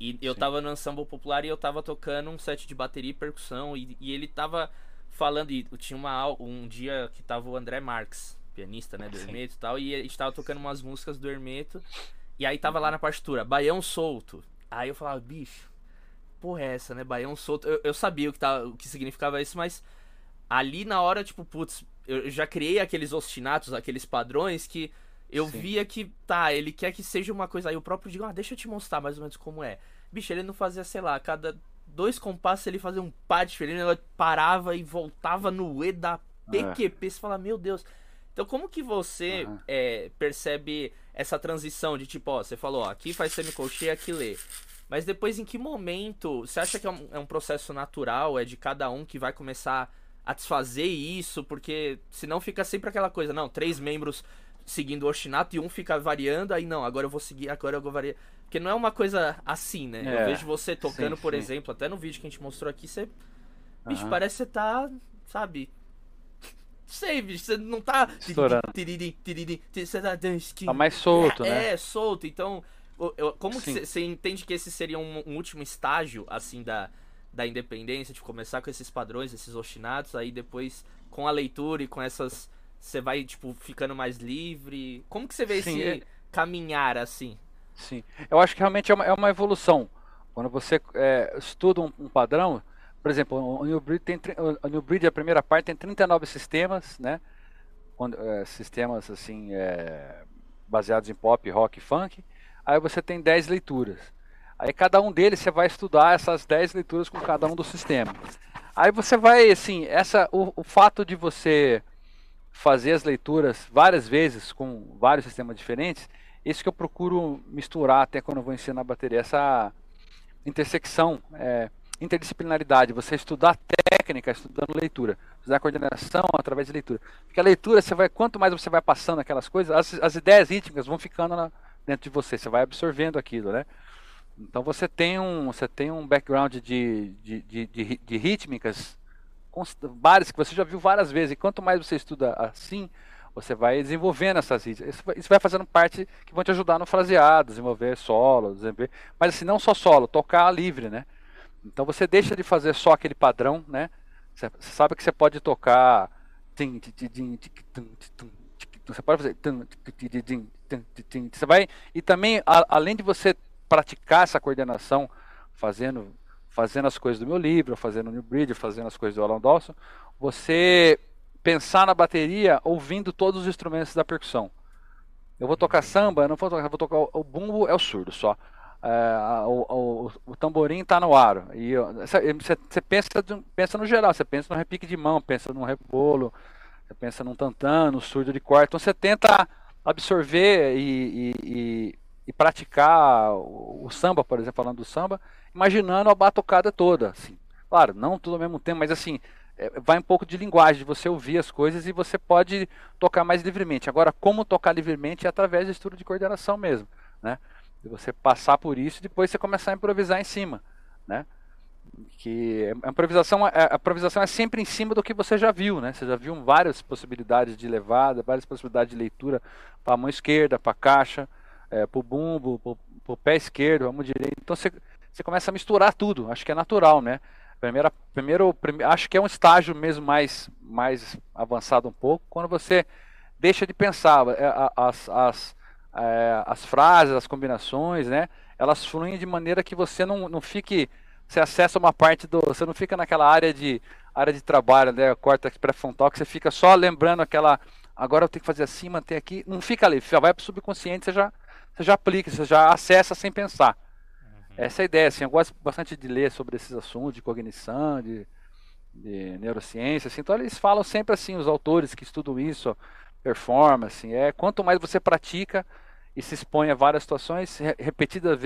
E eu Sim. tava no ensemble popular e eu tava tocando um set de bateria e percussão. E, e ele tava falando. E tinha uma, um dia que tava o André Marques, pianista, né, do Sim. Hermeto e tal. E a gente tava tocando umas músicas do Hermeto. E aí tava lá na partitura, Baião solto. Aí eu falava, bicho, porra é essa, né? Baião solto. Eu, eu sabia o que, tava, o que significava isso, mas ali na hora, tipo, putz, eu já criei aqueles ostinatos, aqueles padrões que eu Sim. via que, tá, ele quer que seja uma coisa. Aí o próprio digo, ah, deixa eu te mostrar mais ou menos como é. Bicho, ele não fazia, sei lá, cada dois compassos ele fazia um pá diferente, ele parava e voltava no E da PQP. É. Você fala, meu Deus. Então, como que você uhum. é, percebe essa transição de tipo, ó, você falou, ó, aqui faz semicolcheia, aqui lê. Mas depois, em que momento você acha que é um, é um processo natural, é de cada um que vai começar a desfazer isso, porque senão fica sempre aquela coisa, não, três membros seguindo o ostinato e um fica variando, aí não, agora eu vou seguir, agora eu vou variar. Porque não é uma coisa assim, né? É, eu vejo você tocando, sim, por sim. exemplo, até no vídeo que a gente mostrou aqui, você. Bicho, uhum. parece que você tá, sabe? Sei, bicho, você não tá. Estourando. Você tá. Tá mais solto, né? É, solto. Então, como que você entende que esse seria um, um, último estágio, assim, da, da independência, de começar com esses padrões, esses ostinatos, aí depois com a leitura e com essas. Você vai, tipo, ficando mais livre? Como que você vê Sim, esse é... caminhar assim? Sim, eu acho que realmente é uma, é uma evolução. Quando você é, estuda um, um, padrão, por exemplo, o New Breed tem o New Breed a primeira parte tem 39 sistemas, né? Quando, é, sistemas assim é, baseados em pop, rock, e funk. Aí você tem 10 leituras. Aí cada um deles você vai estudar essas 10 leituras com cada um do sistema. Aí você vai assim, essa o, o fato de você fazer as leituras várias vezes com vários sistemas diferentes isso que eu procuro misturar até quando eu vou ensinar a bateria, essa intersecção, é, interdisciplinaridade, você estudar técnica estudando leitura, estudar coordenação através de leitura. Porque a leitura, você vai, quanto mais você vai passando aquelas coisas, as, as ideias rítmicas vão ficando na, dentro de você, você vai absorvendo aquilo, né? Então você tem um, você tem um background de, de, de, de, de rítmicas várias que você já viu várias vezes, e quanto mais você estuda assim, você vai desenvolvendo essas rítmicas. Isso vai fazendo parte que vão te ajudar no fraseado, desenvolver solo, desenvolver... mas assim, não só solo, tocar livre, né? Então você deixa de fazer só aquele padrão, né? Você sabe que você pode tocar. Você pode fazer. Você vai. E também, além de você praticar essa coordenação, fazendo, fazendo as coisas do meu livro, fazendo o New Bridge, fazendo as coisas do Alan Dawson, você pensar na bateria ouvindo todos os instrumentos da percussão. Eu vou tocar samba, não vou tocar, vou tocar o bumbo é o surdo só. É, o, o, o, tamborim está no aro. E você, pensa, pensa no geral, você pensa no repique de mão, pensa no rebolo, você pensa num tantã, no surdo de quarto. Então você tenta absorver e, e, e praticar o, o, samba, por exemplo, falando do samba, imaginando a batucada toda. Assim. Claro, não tudo ao mesmo tempo, mas assim, é, vai um pouco de linguagem, de você ouvir as coisas e você pode tocar mais livremente. Agora, como tocar livremente é através de estudo de coordenação mesmo, né? Você passar por isso e depois você começar a improvisar em cima, né? Que a improvisação, a improvisação é sempre em cima do que você já viu, né? Você já viu várias possibilidades de levada, várias possibilidades de leitura para a mão esquerda, para a caixa, é, para o bumbo, para o pé esquerdo, a mão direita. Então você, você começa a misturar tudo. Acho que é natural, né? Primeira, primeiro, primeiro, acho que é um estágio mesmo mais, mais avançado um pouco, quando você deixa de pensar é, as, as, é, as frases, as combinações, né? Elas fluem de maneira que você não, não fique, você acessa uma parte do, você não fica naquela área de área de trabalho, né? Corta pré-frontal, que você fica só lembrando aquela, agora eu tenho que fazer assim, manter aqui, não fica ali, já vai para o subconsciente, você já, você já aplica, você já acessa sem pensar. Essa é a ideia, assim, eu gosto bastante de ler sobre esses assuntos de cognição, de, de neurociência, assim, então eles falam sempre assim, os autores que estudam isso, performance, é quanto mais você pratica e se expõe a várias situações repetida,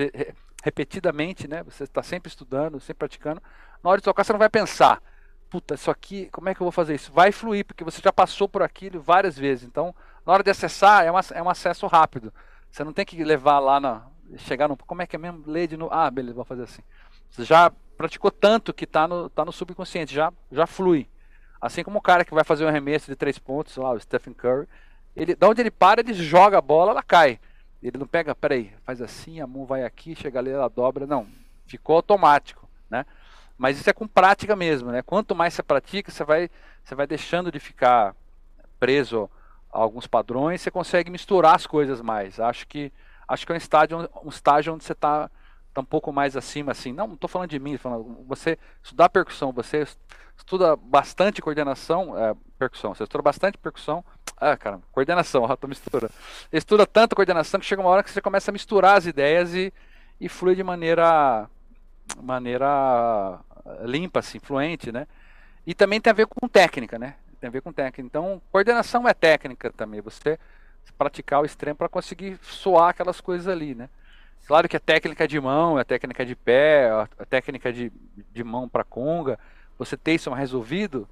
repetidamente, né? Você está sempre estudando, sempre praticando. Na hora de tocar, você não vai pensar, puta, isso aqui, como é que eu vou fazer isso? Vai fluir, porque você já passou por aquilo várias vezes. Então, na hora de acessar, é, uma, é um acesso rápido. Você não tem que levar lá na, chegar no. Como é que é mesmo? Ler de novo. Ah, beleza, vou fazer assim. Você já praticou tanto que está no, tá no subconsciente, já, já flui. Assim como o cara que vai fazer um arremesso de três pontos, lá, o Stephen Curry, ele, da onde ele para, ele joga a bola, ela cai. Ele não pega, peraí, faz assim, a mão vai aqui, chega ali, ela dobra. Não, ficou automático, né? Mas isso é com prática mesmo, né? Quanto mais você pratica, você vai, você vai deixando de ficar preso alguns padrões, você consegue misturar as coisas mais. Acho que acho que é um estágio, um estágio onde você está tá um pouco mais acima, assim. Não, não estou falando de mim, falando, você estudar percussão, você estuda bastante coordenação, é, percussão, você estuda bastante percussão, ah, cara, coordenação, [laughs] estou misturando. Estuda tanto coordenação que chega uma hora que você começa a misturar as ideias e, e flui de maneira, maneira limpa, assim, fluente, né? E também tem a ver com técnica, né? Tem a ver com técnica. Então, coordenação é técnica também. Você praticar o extremo para conseguir soar aquelas coisas ali, né? Claro que a técnica de mão, a técnica de pé, a técnica de, de mão para conga, você ter isso resolvido,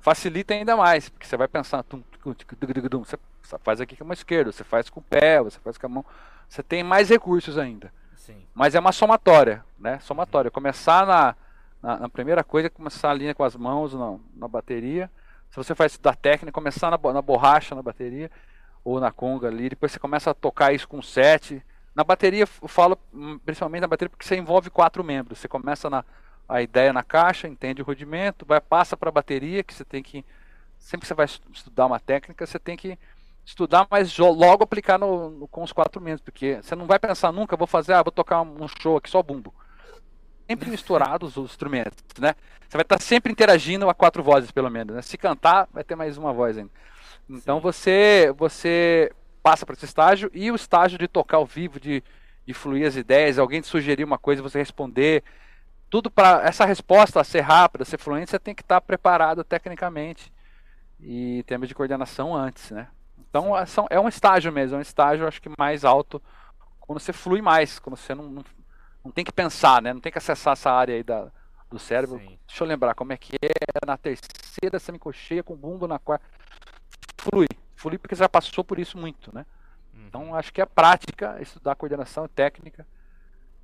facilita ainda mais, porque você vai pensar, tum, tum, tum, você faz aqui com a mão esquerda, você faz com o pé, você faz com a mão, você tem mais recursos ainda. Sim. Mas é uma somatória, né? Somatória. Começar na, na, na, primeira coisa, começar a linha com as mãos na, na bateria. Se você faz da técnica, começar na, na borracha na bateria ou na conga ali, depois você começa a tocar isso com sete. Na bateria, eu falo hum, principalmente na bateria porque você envolve quatro membros. Você começa na a ideia na caixa, entende o rudimento, vai passa para a bateria que você tem que sempre que você vai estudar uma técnica, você tem que estudar, mas logo aplicar no, no, com os quatro membros, porque você não vai pensar nunca, vou fazer, ah, vou tocar um show aqui só bumbo. Sempre misturados os instrumentos, né? Você vai estar sempre interagindo a quatro vozes, pelo menos. Né? Se cantar, vai ter mais uma voz ainda. Então você você passa para esse estágio e o estágio de tocar ao vivo, de, de fluir as ideias, alguém te sugerir uma coisa, você responder. Tudo para essa resposta ser rápida, ser fluente, você tem que estar preparado tecnicamente e termos de coordenação antes, né? Então é um estágio mesmo, é um estágio acho que mais alto quando você flui mais, quando você não, não, não tem que pensar, né? Não tem que acessar essa área aí da, do cérebro. Sim. Deixa eu lembrar como é que é na terceira semicocheia com bumbo na quarta. Flui, flui porque já passou por isso muito, né? Uhum. Então acho que é prática, estudar coordenação técnica,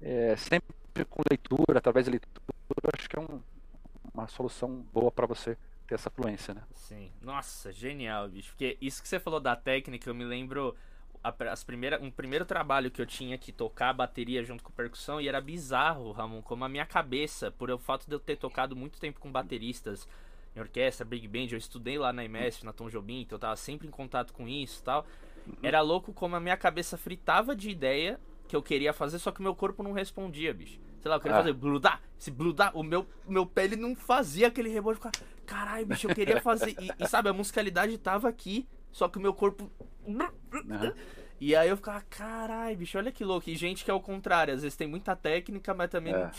é, sempre com leitura, através de leitura, acho que é um, uma solução boa para você ter essa fluência, né? Sim. Nossa, genial, bicho. Porque isso que você falou da técnica, eu me lembro as primeira, um primeiro trabalho que eu tinha que tocar a bateria junto com percussão e era bizarro, Ramon, como a minha cabeça, por o fato de eu ter tocado muito tempo com bateristas em orquestra, big band, eu estudei lá na IMESF, na Tom Jobim, então eu tava sempre em contato com isso e tal. Era louco como a minha cabeça fritava de ideia que eu queria fazer, só que o meu corpo não respondia, bicho. Sei lá, eu queria ah. fazer bludar, esse bludar, o meu, meu pé ele não fazia aquele rebote, ficava, caralho, bicho, eu queria fazer. E, e, sabe, a musicalidade tava aqui, só que o meu corpo. Uhum. [laughs] E aí eu ficava, caralho, bicho, olha que louco. E gente que é o contrário, às vezes tem muita técnica, mas também. É.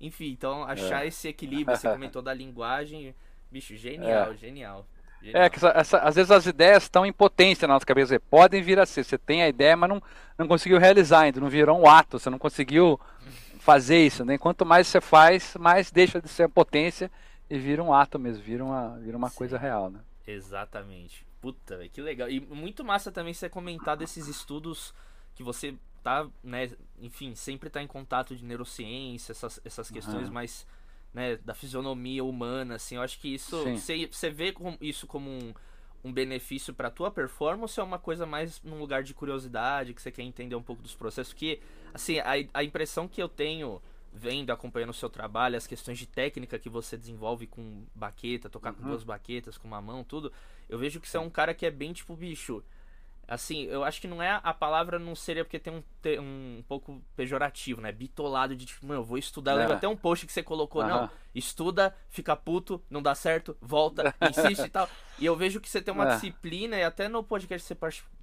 Enfim, então achar é. esse equilíbrio, você comentou da linguagem, bicho, genial, é. genial. Genial. É, que essa, essa, às vezes as ideias estão em potência na nossa cabeça. Podem vir a ser. Você tem a ideia, mas não, não conseguiu realizar ainda. Não virou um ato. Você não conseguiu fazer isso. Né? Quanto mais você faz, mais deixa de ser potência e vira um ato mesmo. Vira uma, vira uma coisa real. Né? Exatamente. Puta, que legal. E muito massa também você comentar desses estudos que você tá, né, enfim, sempre tá em contato de neurociência, essas, essas questões uhum. mais, né, da fisionomia humana, assim. Eu acho que isso, você, você vê isso como um um benefício para tua performance ou é uma coisa mais num lugar de curiosidade, que você quer entender um pouco dos processos? Que, assim, a, a impressão que eu tenho vendo, acompanhando o seu trabalho, as questões de técnica que você desenvolve com baqueta, tocar uhum. com duas baquetas, com uma mão, tudo, eu vejo que você é um cara que é bem tipo bicho assim, eu acho que não é a palavra não seria porque tem um, tem um pouco pejorativo, né? Bitolado de tipo, mano, eu vou estudar. Eu lembro é. até um post que você colocou, não, estuda, fica puto, não dá certo, volta, [laughs] insiste e tal. E eu vejo que você tem uma é. disciplina, e até no podcast você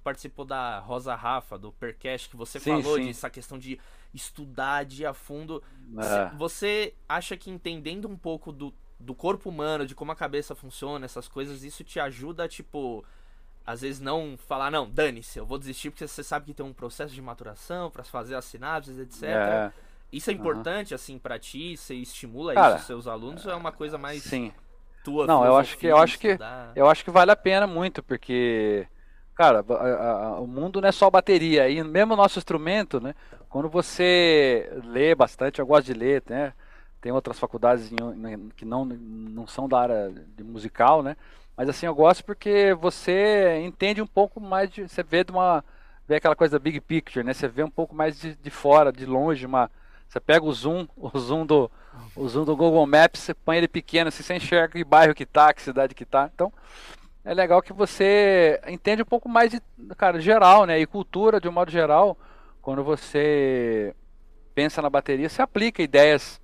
participou da Rosa Rafa, do Percast, que você sim, falou sim. dessa questão de estudar, de a fundo. É. Você acha que entendendo um pouco do, do corpo humano, de como a cabeça funciona, essas coisas, isso te ajuda, tipo às vezes não falar, não, dane-se, eu vou desistir porque você sabe que tem um processo de maturação para fazer as sinapses, etc. É. Isso é importante, uhum. assim, para ti? Você estimula Cara, isso seus alunos ou é uma coisa mais sim. tua? Não, eu acho que eu acho que eu acho que vale a pena muito porque cara, a, a, o mundo não é só bateria e mesmo o nosso instrumento, né? Quando você lê bastante, eu gosto de ler, né? Tem outras faculdades que não não são da área de musical, né? Mas assim, eu gosto porque você entende um pouco mais de. Você vê de uma. Vê aquela coisa big picture, né? Você vê um pouco mais de, de fora, de longe, uma. Você pega o zoom, [laughs] o zoom do. O zoom do Google Maps, você põe ele pequeno, assim, você enxerga que bairro que tá, que cidade que tá. Então, é legal que você entende um pouco mais de, cara, geral, né? E cultura de um modo geral, quando você pensa na bateria, você aplica ideias,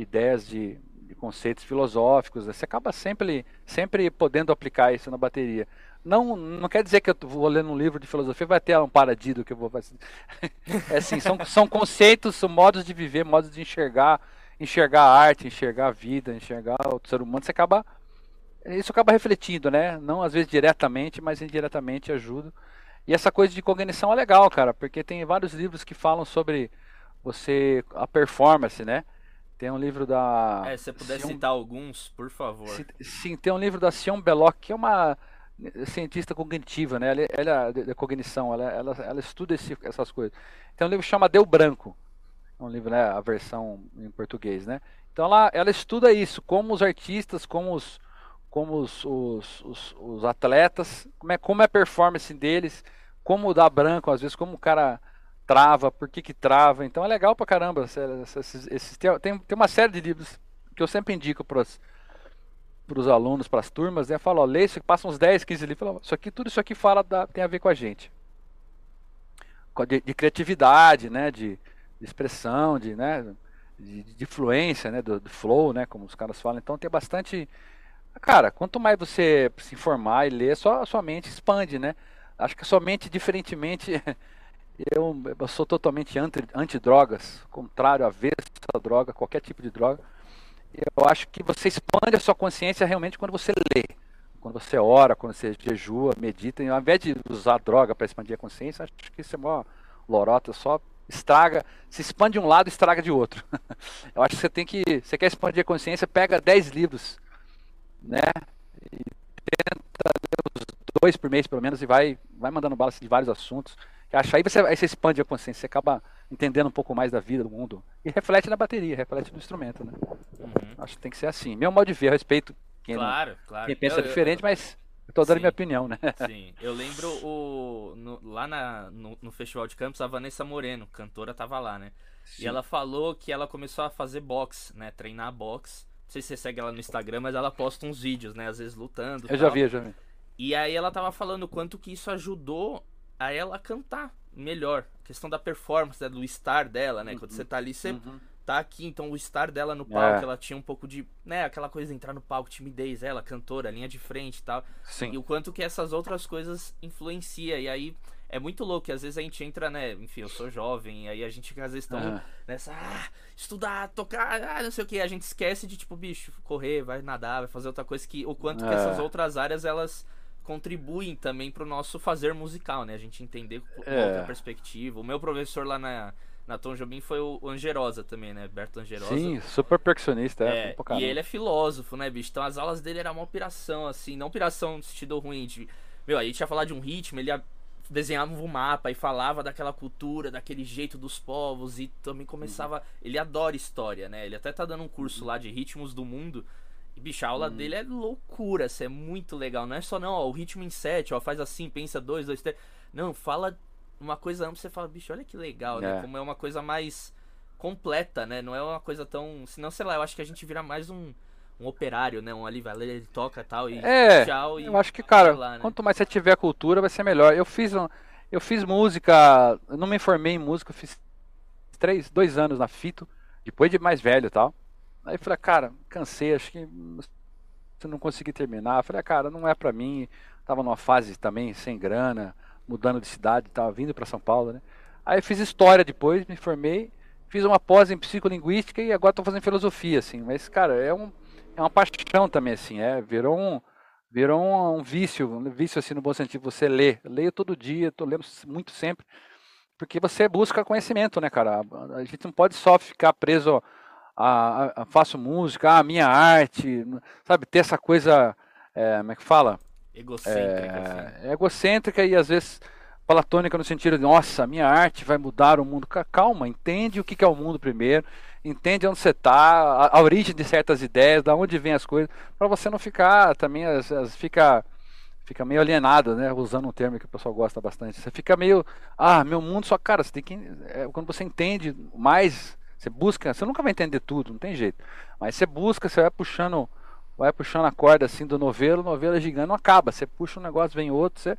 ideias de, conceitos filosóficos, você acaba sempre, sempre podendo aplicar isso na bateria. Não, não quer dizer que eu vou lendo um livro de filosofia vai ter um paradido que eu vou fazer. [laughs] É assim, são, são conceitos, são modos de viver, modos de enxergar, enxergar a arte, enxergar a vida, enxergar o ser humano. Você acaba isso acaba refletindo, né? Não às vezes diretamente, mas indiretamente ajuda. E essa coisa de cognição é legal, cara, porque tem vários livros que falam sobre você a performance, né? Tem um livro da. É, se você puder Sion... citar alguns, por favor. Sim, tem um livro da Sion Belloc, que é uma cientista cognitiva, né? Ela, ela é da cognição, ela, ela, ela estuda esse, essas coisas. Tem um livro que chama Deu Branco. É um livro, né? A versão em português, né? Então ela, ela estuda isso, como os artistas, como os, como os, os, os, os atletas, como é, como é a performance deles, como dá branco, às vezes, como o cara trava, por que que trava. Então é legal pra caramba. Esses, esses, tem, tem uma série de livros que eu sempre indico para os alunos, para as turmas, né? Falo, ó, lê isso, passa uns 10, 15 livros, falo, isso aqui, tudo isso aqui fala da, tem a ver com a gente. De, de criatividade, né? De, de, expressão, de, né? De, de fluência, né? Do, do, flow, né? Como os caras falam. Então tem bastante. Cara, quanto mais você se informar e ler, só a sua mente expande, né? Acho que a sua mente, diferentemente [laughs] Eu, eu sou totalmente anti-drogas, anti contrário, avesso à droga, qualquer tipo de droga. Eu acho que você expande a sua consciência realmente quando você lê, quando você ora, quando você jejua, medita. E ao invés de usar droga para expandir a consciência, acho que isso é mó lorota, só estraga, se expande de um lado, estraga de outro. [laughs] Eu acho que você tem que, você quer expandir a consciência, pega 10 livros, né? E tenta ler os dois por mês pelo menos e vai, vai mandando bala de vários assuntos acho aí você, aí você expande a consciência, você acaba entendendo um pouco mais da vida, do mundo. E reflete na bateria, reflete no instrumento, né? Uhum. Acho que tem que ser assim. Meu modo de ver, eu respeito quem, claro, não, claro. quem pensa eu, diferente, eu, mas eu tô dando sim, minha opinião, né? [laughs] Sim, eu lembro o, no, lá na, no, no, Festival de Campos, a Vanessa Moreno, cantora, tava lá, né? Sim. E ela falou que ela começou a fazer boxe, né? Treinar boxe. Não sei se você segue ela no Instagram, mas ela posta uns vídeos, né? Às vezes lutando. Eu tal. já vi, eu já vi. E aí ela tava falando quanto que isso ajudou a ela cantar melhor. A questão da performance, né, do estar dela, né? Uhum. Quando você tá ali, você uhum. tá aqui, então o estar dela no palco, é. ela tinha um pouco de, né, aquela coisa de entrar no palco, timidez, ela, cantora, linha de frente e tal. Sim. E o quanto que essas outras coisas influencia. E aí é muito louco, que às vezes a gente entra, né, enfim, eu sou jovem, e aí a gente às vezes tão uhum. nessa, ah, estudar, tocar, ah, não sei o que, a gente esquece de, tipo, bicho, correr, vai nadar, vai fazer outra coisa, que o quanto que essas é. outras áreas, elas contribuem também para o nosso fazer musical, né? A gente entender é. outra perspectiva. O meu professor lá na, na Tom Jobim foi o Angerosa também, né? Berto Angerosa. Sim, super percussionista, é. é e ele é filósofo, né, bicho? Então as aulas dele eram uma piração, assim, não piração no sentido ruim de. Meu, a gente ia falar de um ritmo, ele ia desenhava um mapa e falava daquela cultura, daquele jeito dos povos e também começava. Uhum. Ele adora história, né? Ele até tá dando um curso uhum. lá de ritmos do mundo. E, bicho, a aula hum. dele é loucura, isso é muito legal. Não é só, não, ó, o ritmo em 7, ó, faz assim, pensa 2, 2, 3. Não, fala uma coisa ampla, você fala, bicho, olha que legal, né? é. né? Como é uma coisa mais completa, né? Não é uma coisa tão. Senão, sei lá, eu acho que a gente vira mais um, um operário, né? Um ali, vai ele toca tal, e é, tchau. E, eu acho que, cara, lá, né? quanto mais você tiver cultura, vai ser melhor. Eu fiz, eu fiz música, eu não me formei em música, eu fiz três, dois anos na Fito, depois de mais velho e tal. Aí eu falei, cara, cansei, acho que se não consegui terminar. Eu falei, cara, não é pra mim. Tava numa fase também sem grana, mudando de cidade, tava vindo para São Paulo, né? Aí eu fiz história depois, me formei, fiz uma pós em psicolinguística e agora tô fazendo filosofia, assim. Mas, cara, é, um, é uma paixão também, assim, é, virou um, virou um, um vício, um vício assim no bom sentido, você lê. Eu leio todo dia, tô lendo muito sempre, porque você busca conhecimento, né, cara? A gente não pode só ficar preso a, a, faço música, a minha arte, sabe? Ter essa coisa, é, como é que fala? Egocêntrica. É, assim. Egocêntrica e às vezes platônica no sentido de, nossa, minha arte vai mudar o mundo. Calma, entende o que é o mundo primeiro, entende onde você está, a, a, origem de certas ideias, da onde vem as coisas, para você não ficar também, as, as, fica, fica meio alienado, né? Usando um termo que o pessoal gosta bastante. Você fica meio, ah, meu mundo só, cara, você tem que, é, quando você entende mais você busca, você nunca vai entender tudo, não tem jeito. Mas você busca, você vai puxando, vai puxando a corda assim do novelo, o novelo é gigante, não acaba. Você puxa um negócio, vem outro, você...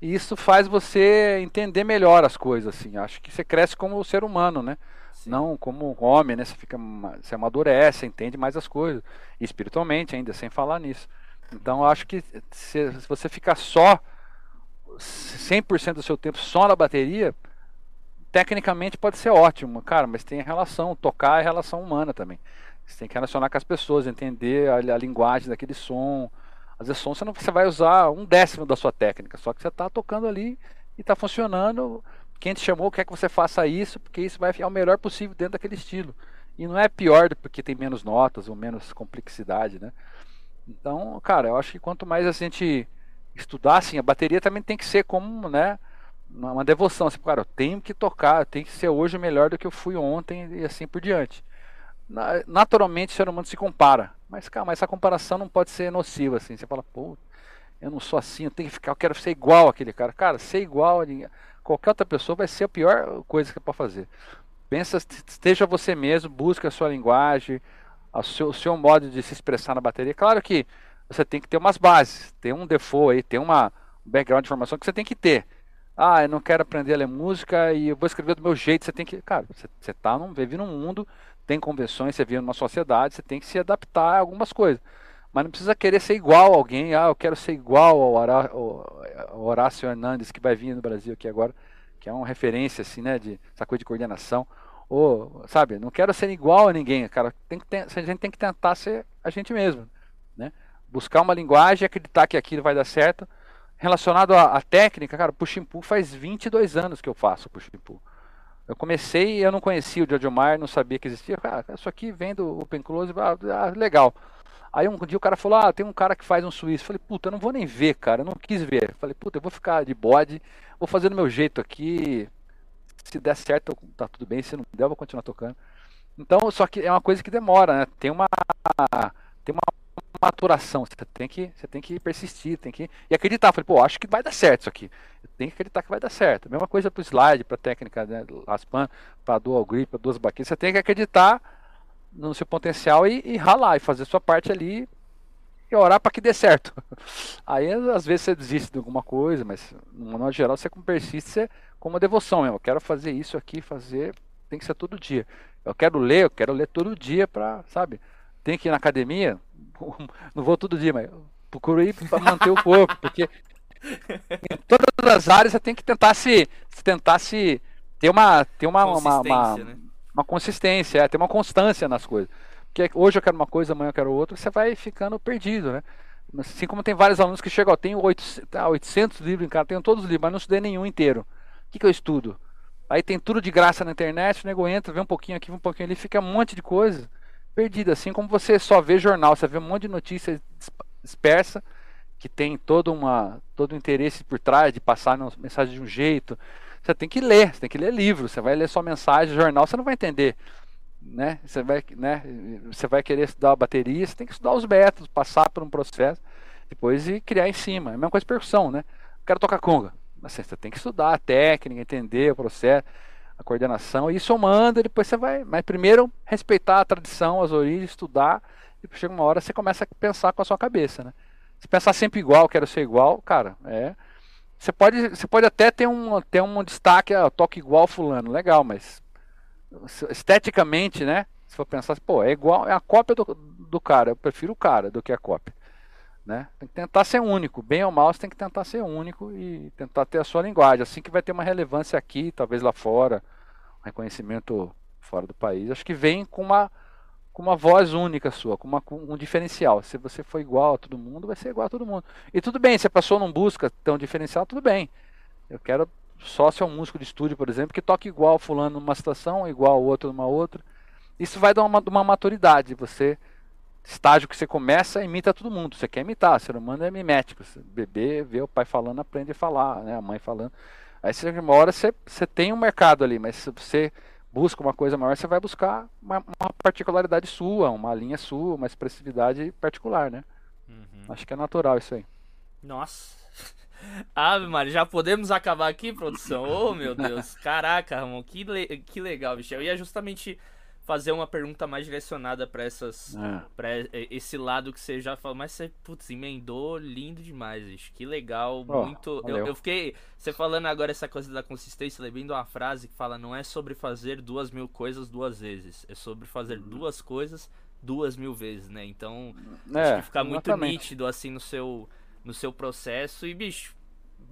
e isso faz você entender melhor as coisas, assim. Acho que você cresce como ser humano, né? Sim. Não como homem, né? Você fica, você amadurece, entende mais as coisas, e espiritualmente ainda, sem falar nisso. Então, acho que se, se você ficar só 100% do seu tempo só na bateria, tecnicamente pode ser ótimo, cara, mas tem relação, tocar é relação humana também. Você tem que relacionar com as pessoas, entender a, a linguagem daquele som. Às vezes som você não você vai usar um décimo da sua técnica, só que você está tocando ali e está funcionando. Quem te chamou quer que você faça isso, porque isso vai ficar o melhor possível dentro daquele estilo. E não é pior porque tem menos notas ou menos complexidade, né? Então, cara, eu acho que quanto mais a gente estudar, assim, a bateria também tem que ser como, né? Uma devoção, assim, cara, eu tenho que tocar, eu tenho que ser hoje melhor do que eu fui ontem e assim por diante. Naturalmente o ser humano se compara, mas calma, essa comparação não pode ser nociva, assim. Você fala, pô, eu não sou assim, eu tenho que ficar, eu quero ser igual aquele cara. Cara, ser igual a qualquer outra pessoa vai ser a pior coisa que pode fazer. Pensa, esteja você mesmo, busque a sua linguagem, o seu, o seu modo de se expressar na bateria. Claro que você tem que ter umas bases, tem um default aí, tem uma, um background de informação que você tem que ter. Ah, eu não quero aprender a ler música e eu vou escrever do meu jeito. Você tem que. Cara, você, você tá num, vive num mundo, tem convenções, você vive numa sociedade, você tem que se adaptar a algumas coisas. Mas não precisa querer ser igual a alguém. Ah, eu quero ser igual ao Horácio Hernandes, que vai vir no Brasil aqui agora, que é uma referência, assim, né, de essa coisa de coordenação. Ou, sabe, não quero ser igual a ninguém, cara. Tem que ter, a gente tem que tentar ser a gente mesmo, né? Buscar uma linguagem, acreditar que aquilo vai dar certo. Relacionado à, à técnica, cara, push and pull faz 22 anos que eu faço push and pull. Eu comecei eu não conhecia o Jojo Mar, não sabia que existia. Cara, isso aqui vem do Open Close, ah, legal. Aí um dia o cara falou: Ah, tem um cara que faz um suíço. Falei, puta, eu não vou nem ver, cara. Eu não quis ver. Falei, puta, eu vou ficar de bode, vou fazer do meu jeito aqui. Se der certo, tá tudo bem. Se não der, eu vou continuar tocando. Então, só que é uma coisa que demora, né? Tem uma. Tem uma maturação. Você tem que, você tem que persistir, tem que. E acreditar. Falei, pô, acho que vai dar certo isso aqui. Eu tenho que acreditar que vai dar certo. Mesma coisa pro slide, pra técnica, né? Aspan, pra dual grip, pra duas baquetas. Você tem que acreditar no seu potencial e, e ralar e fazer sua parte ali e orar para que dê certo. [laughs] Aí às vezes você desiste de alguma coisa, mas no modo geral você persiste você, com uma devoção mesmo. Eu quero fazer isso aqui, fazer, tem que ser todo dia. Eu quero ler, eu quero ler todo dia para, sabe? Tem que ir na academia, [laughs] não vou todo dia, mas procuro ir para manter o corpo, porque em todas as áreas você tem que tentar se, tentar se ter uma ter uma, uma, uma, né? uma consistência, é, ter uma constância nas coisas. Porque hoje eu quero uma coisa, amanhã eu quero outra, você vai ficando perdido, né? Assim como tem vários alunos que chegam, ó, tenho 800, 800 livros em casa, tenho todos os livros, mas não estudei nenhum inteiro. O que, que eu estudo? Aí tem tudo de graça na internet, o nego entra, vê um pouquinho aqui, um pouquinho ali, fica um monte de coisa perdida. Assim como você só vê jornal, você vê um monte de notícias dispersa, que tem todo, uma, todo um interesse por trás de passar a mensagem de um jeito, você tem que ler, você tem que ler livro. Você vai ler só mensagem, jornal, você não vai entender. Né? Você, vai, né? você vai querer estudar a bateria, você tem que estudar os métodos, passar por um processo, depois e criar em cima. É a mesma coisa percussão, né? Quero tocar conga. Assim, você tem que estudar a técnica, entender o processo, a coordenação, e somando, e depois você vai. Mas primeiro respeitar a tradição, as origens, estudar, e chega uma hora você começa a pensar com a sua cabeça, né? Se pensar sempre igual, quero ser igual, cara, é você pode, você pode até ter um, ter um destaque, ah, toque igual fulano, legal, mas esteticamente, né? Se for pensar, pô, é igual, é a cópia do, do cara, eu prefiro o cara do que a cópia. Né? Tem que tentar ser único, bem ou mal, você tem que tentar ser único e tentar ter a sua linguagem, assim que vai ter uma relevância aqui, talvez lá fora, um reconhecimento fora do país. Acho que vem com uma com uma voz única sua, com, uma, com um diferencial. Se você for igual a todo mundo, vai ser igual a todo mundo. E tudo bem, se a pessoa não busca um diferencial, tudo bem. Eu quero só ser um músico de estúdio, por exemplo, que toque igual fulano numa situação, igual outro numa outra. Isso vai dar uma, uma maturidade. Você, estágio que você começa, imita todo mundo. Você quer imitar, o ser humano é mimético. Bebê vê o pai falando, aprende a falar, né? a mãe falando. Aí uma hora você, você tem um mercado ali, mas se você busca uma coisa maior, você vai buscar uma, uma, particularidade sua, uma linha sua, uma expressividade particular, né? Uhum. Acho que é natural isso aí. Nossa. [laughs] Ave Maria, já podemos acabar aqui, produção? Oh, meu Deus. Caraca, Ramon, que, le que legal, bicho. Eu ia justamente fazer uma pergunta mais direcionada para essas é. para esse lado que você já falou, mas você putz, emendou lindo demais, bicho. Que legal, oh, muito. Eu, eu, fiquei você falando agora essa coisa da consistência, lembrando uma frase que fala não é sobre fazer duas mil coisas duas vezes, é sobre fazer uhum. duas coisas duas mil vezes, né? Então é, acho que fica muito nítido assim no seu no seu processo e bicho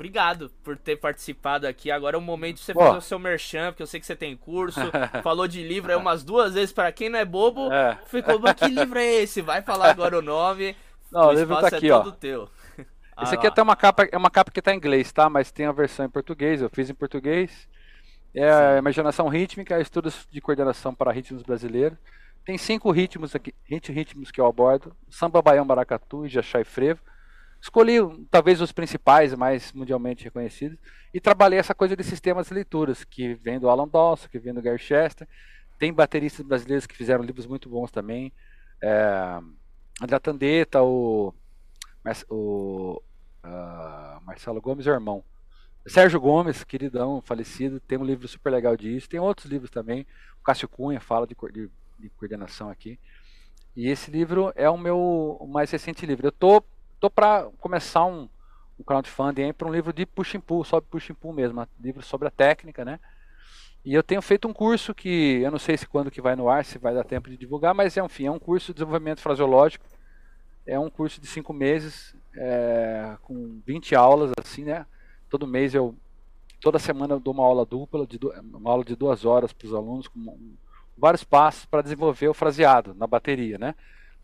obrigado por ter participado aqui. Agora é o momento de você fazer o seu merchan, porque eu sei que você tem curso. [laughs] falou de livro aí umas duas vezes, para quem não é bobo, é. ficou, mas que livro é esse? Vai falar agora o nome. [laughs] Não, o, o livro tá é aqui, é ó. teu. [laughs] Esse aqui é até uma capa, é uma capa que tá em inglês, tá? Mas tem a versão em português, eu fiz em português. É a imaginação rítmica, estudos de coordenação para ritmos brasileiros. Tem cinco ritmos aqui, ritmos que eu abordo: samba, baião, baracatu, jachá e frevo. Escolhi talvez os principais, mais mundialmente reconhecidos, e trabalhei essa coisa de sistemas de leituras, que vem do Alan Dawson, que vem do Gary Chester. Tem bateristas brasileiros que fizeram livros muito bons também. É, André Tandeta, o, o uh, Marcelo Gomes, o irmão. Sérgio Gomes, queridão, falecido, tem um livro super legal disso. Tem outros livros também. O Cássio Cunha fala de, de, de coordenação aqui. E esse livro é o meu mais recente livro. Eu tô, tô para começar um, um crowdfunding para um livro de push and pull, só push and pull mesmo, livro sobre a técnica, né? E eu tenho feito um curso que eu não sei se quando que vai no ar, se vai dar tempo de divulgar, mas é, enfim, é um curso de desenvolvimento fraseológico. É um curso de cinco meses, é, com 20 aulas, assim, né? Todo mês eu, toda semana eu dou uma aula dupla, de, uma aula de duas horas para os alunos, com vários passos para desenvolver o fraseado na bateria, né?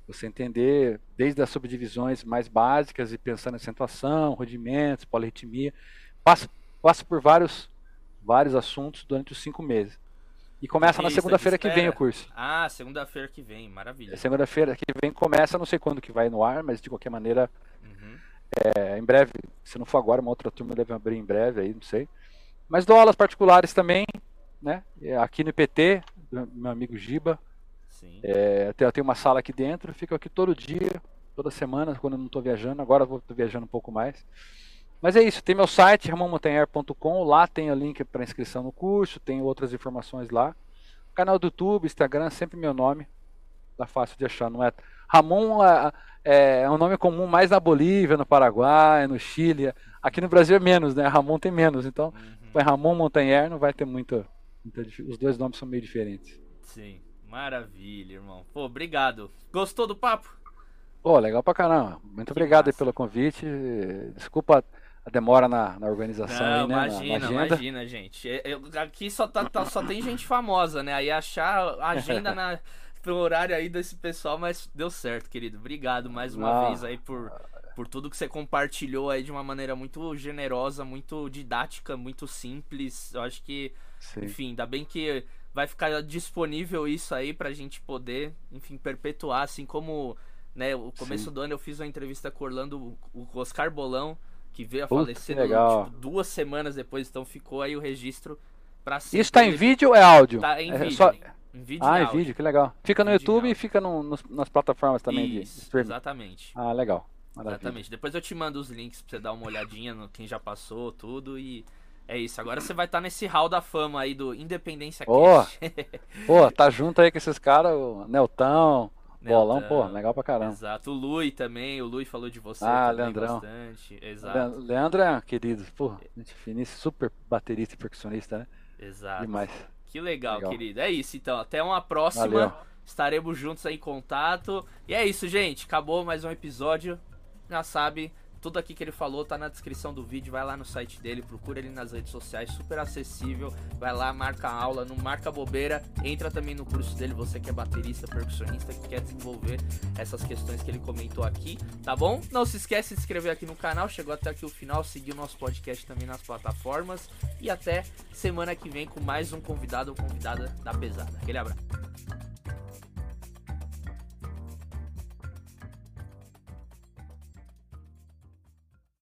Você entender desde as subdivisões mais básicas e pensando em acentuação, rudimentos, polirritmia, passa, passa por vários vários assuntos durante os cinco meses. E começa na segunda-feira que vem o curso. Ah, segunda-feira que vem, maravilha. É segunda-feira que vem começa, não sei quando que vai no ar, mas de qualquer maneira, uhum. é, em breve, se não for agora, uma outra turma deve abrir em breve aí, não sei. Mas dou aulas particulares também, né? Aqui no IPT, meu amigo Giba. Sim. É, eu tenho uma sala aqui dentro, fico aqui todo dia, toda semana, quando eu não estou viajando. Agora eu vou viajando um pouco mais. Mas é isso, tem meu site, ramonmontanher.com, lá tem o link para inscrição no curso, tem outras informações lá. Canal do YouTube, Instagram, sempre meu nome. Tá fácil de achar, não é? Ramon é, é, um nome comum mais na Bolívia, no Paraguai, no Chile. Aqui no Brasil é menos, né? Ramon tem menos, então uhum. Ramon Montanher, não vai ter muito, muito. Os dois nomes são meio diferentes. Sim, maravilha, irmão. Pô, obrigado. Gostou do papo? Pô, legal pra caramba. Muito que obrigado pelo convite. Desculpa a demora na, na organização Não, aí, né? Imagina, na, na imagina, gente. Eu, aqui só, tá, tá, só tem gente famosa, né? Aí achar a agenda na, [laughs] pro horário aí desse pessoal, mas deu certo, querido. Obrigado mais uma Não. vez aí por, por tudo que você compartilhou aí de uma maneira muito generosa, muito didática, muito simples. Eu acho que, Sim. enfim, ainda bem que vai ficar disponível isso aí pra gente poder, enfim, perpetuar, assim como, né, o começo Sim. do ano eu fiz uma entrevista com Orlando, o Oscar Bolão, que veio a falecer tipo, duas semanas depois, então ficou aí o registro para sempre. Isso tá em vídeo ou é áudio? Tá em é vídeo. Só... Em vídeo ah, em vídeo, que legal. Fica no YouTube e fica no, no, nas plataformas também Isso, de streaming. Exatamente. Ah, legal. Maravilha. Exatamente. Depois eu te mando os links pra você dar uma olhadinha no quem já passou, tudo e. É isso, agora você vai estar tá nesse hall da fama aí do Independência oh, [laughs] Pô, tá junto aí com esses caras, o Neltão, Bolão, pô, legal pra caramba. Exato. O Lui também, o Lui falou de você ah, também Leandrão. bastante. Exato. Leandro é querido, pô, gente finíssima, super baterista e percussionista, né? Exato. Demais. Que legal, legal, querido. É isso então, até uma próxima. Valeu. Estaremos juntos aí em contato. E é isso, gente. Acabou mais um episódio. Já sabe, tudo aqui que ele falou tá na descrição do vídeo. Vai lá no site dele, procura ele nas redes sociais, super acessível. Vai lá, marca aula, não marca bobeira. Entra também no curso dele, você que é baterista, percussionista, que quer desenvolver essas questões que ele comentou aqui, tá bom? Não se esquece de se inscrever aqui no canal, chegou até aqui o final, seguir o nosso podcast também nas plataformas. E até semana que vem com mais um convidado ou convidada da pesada. Aquele abraço.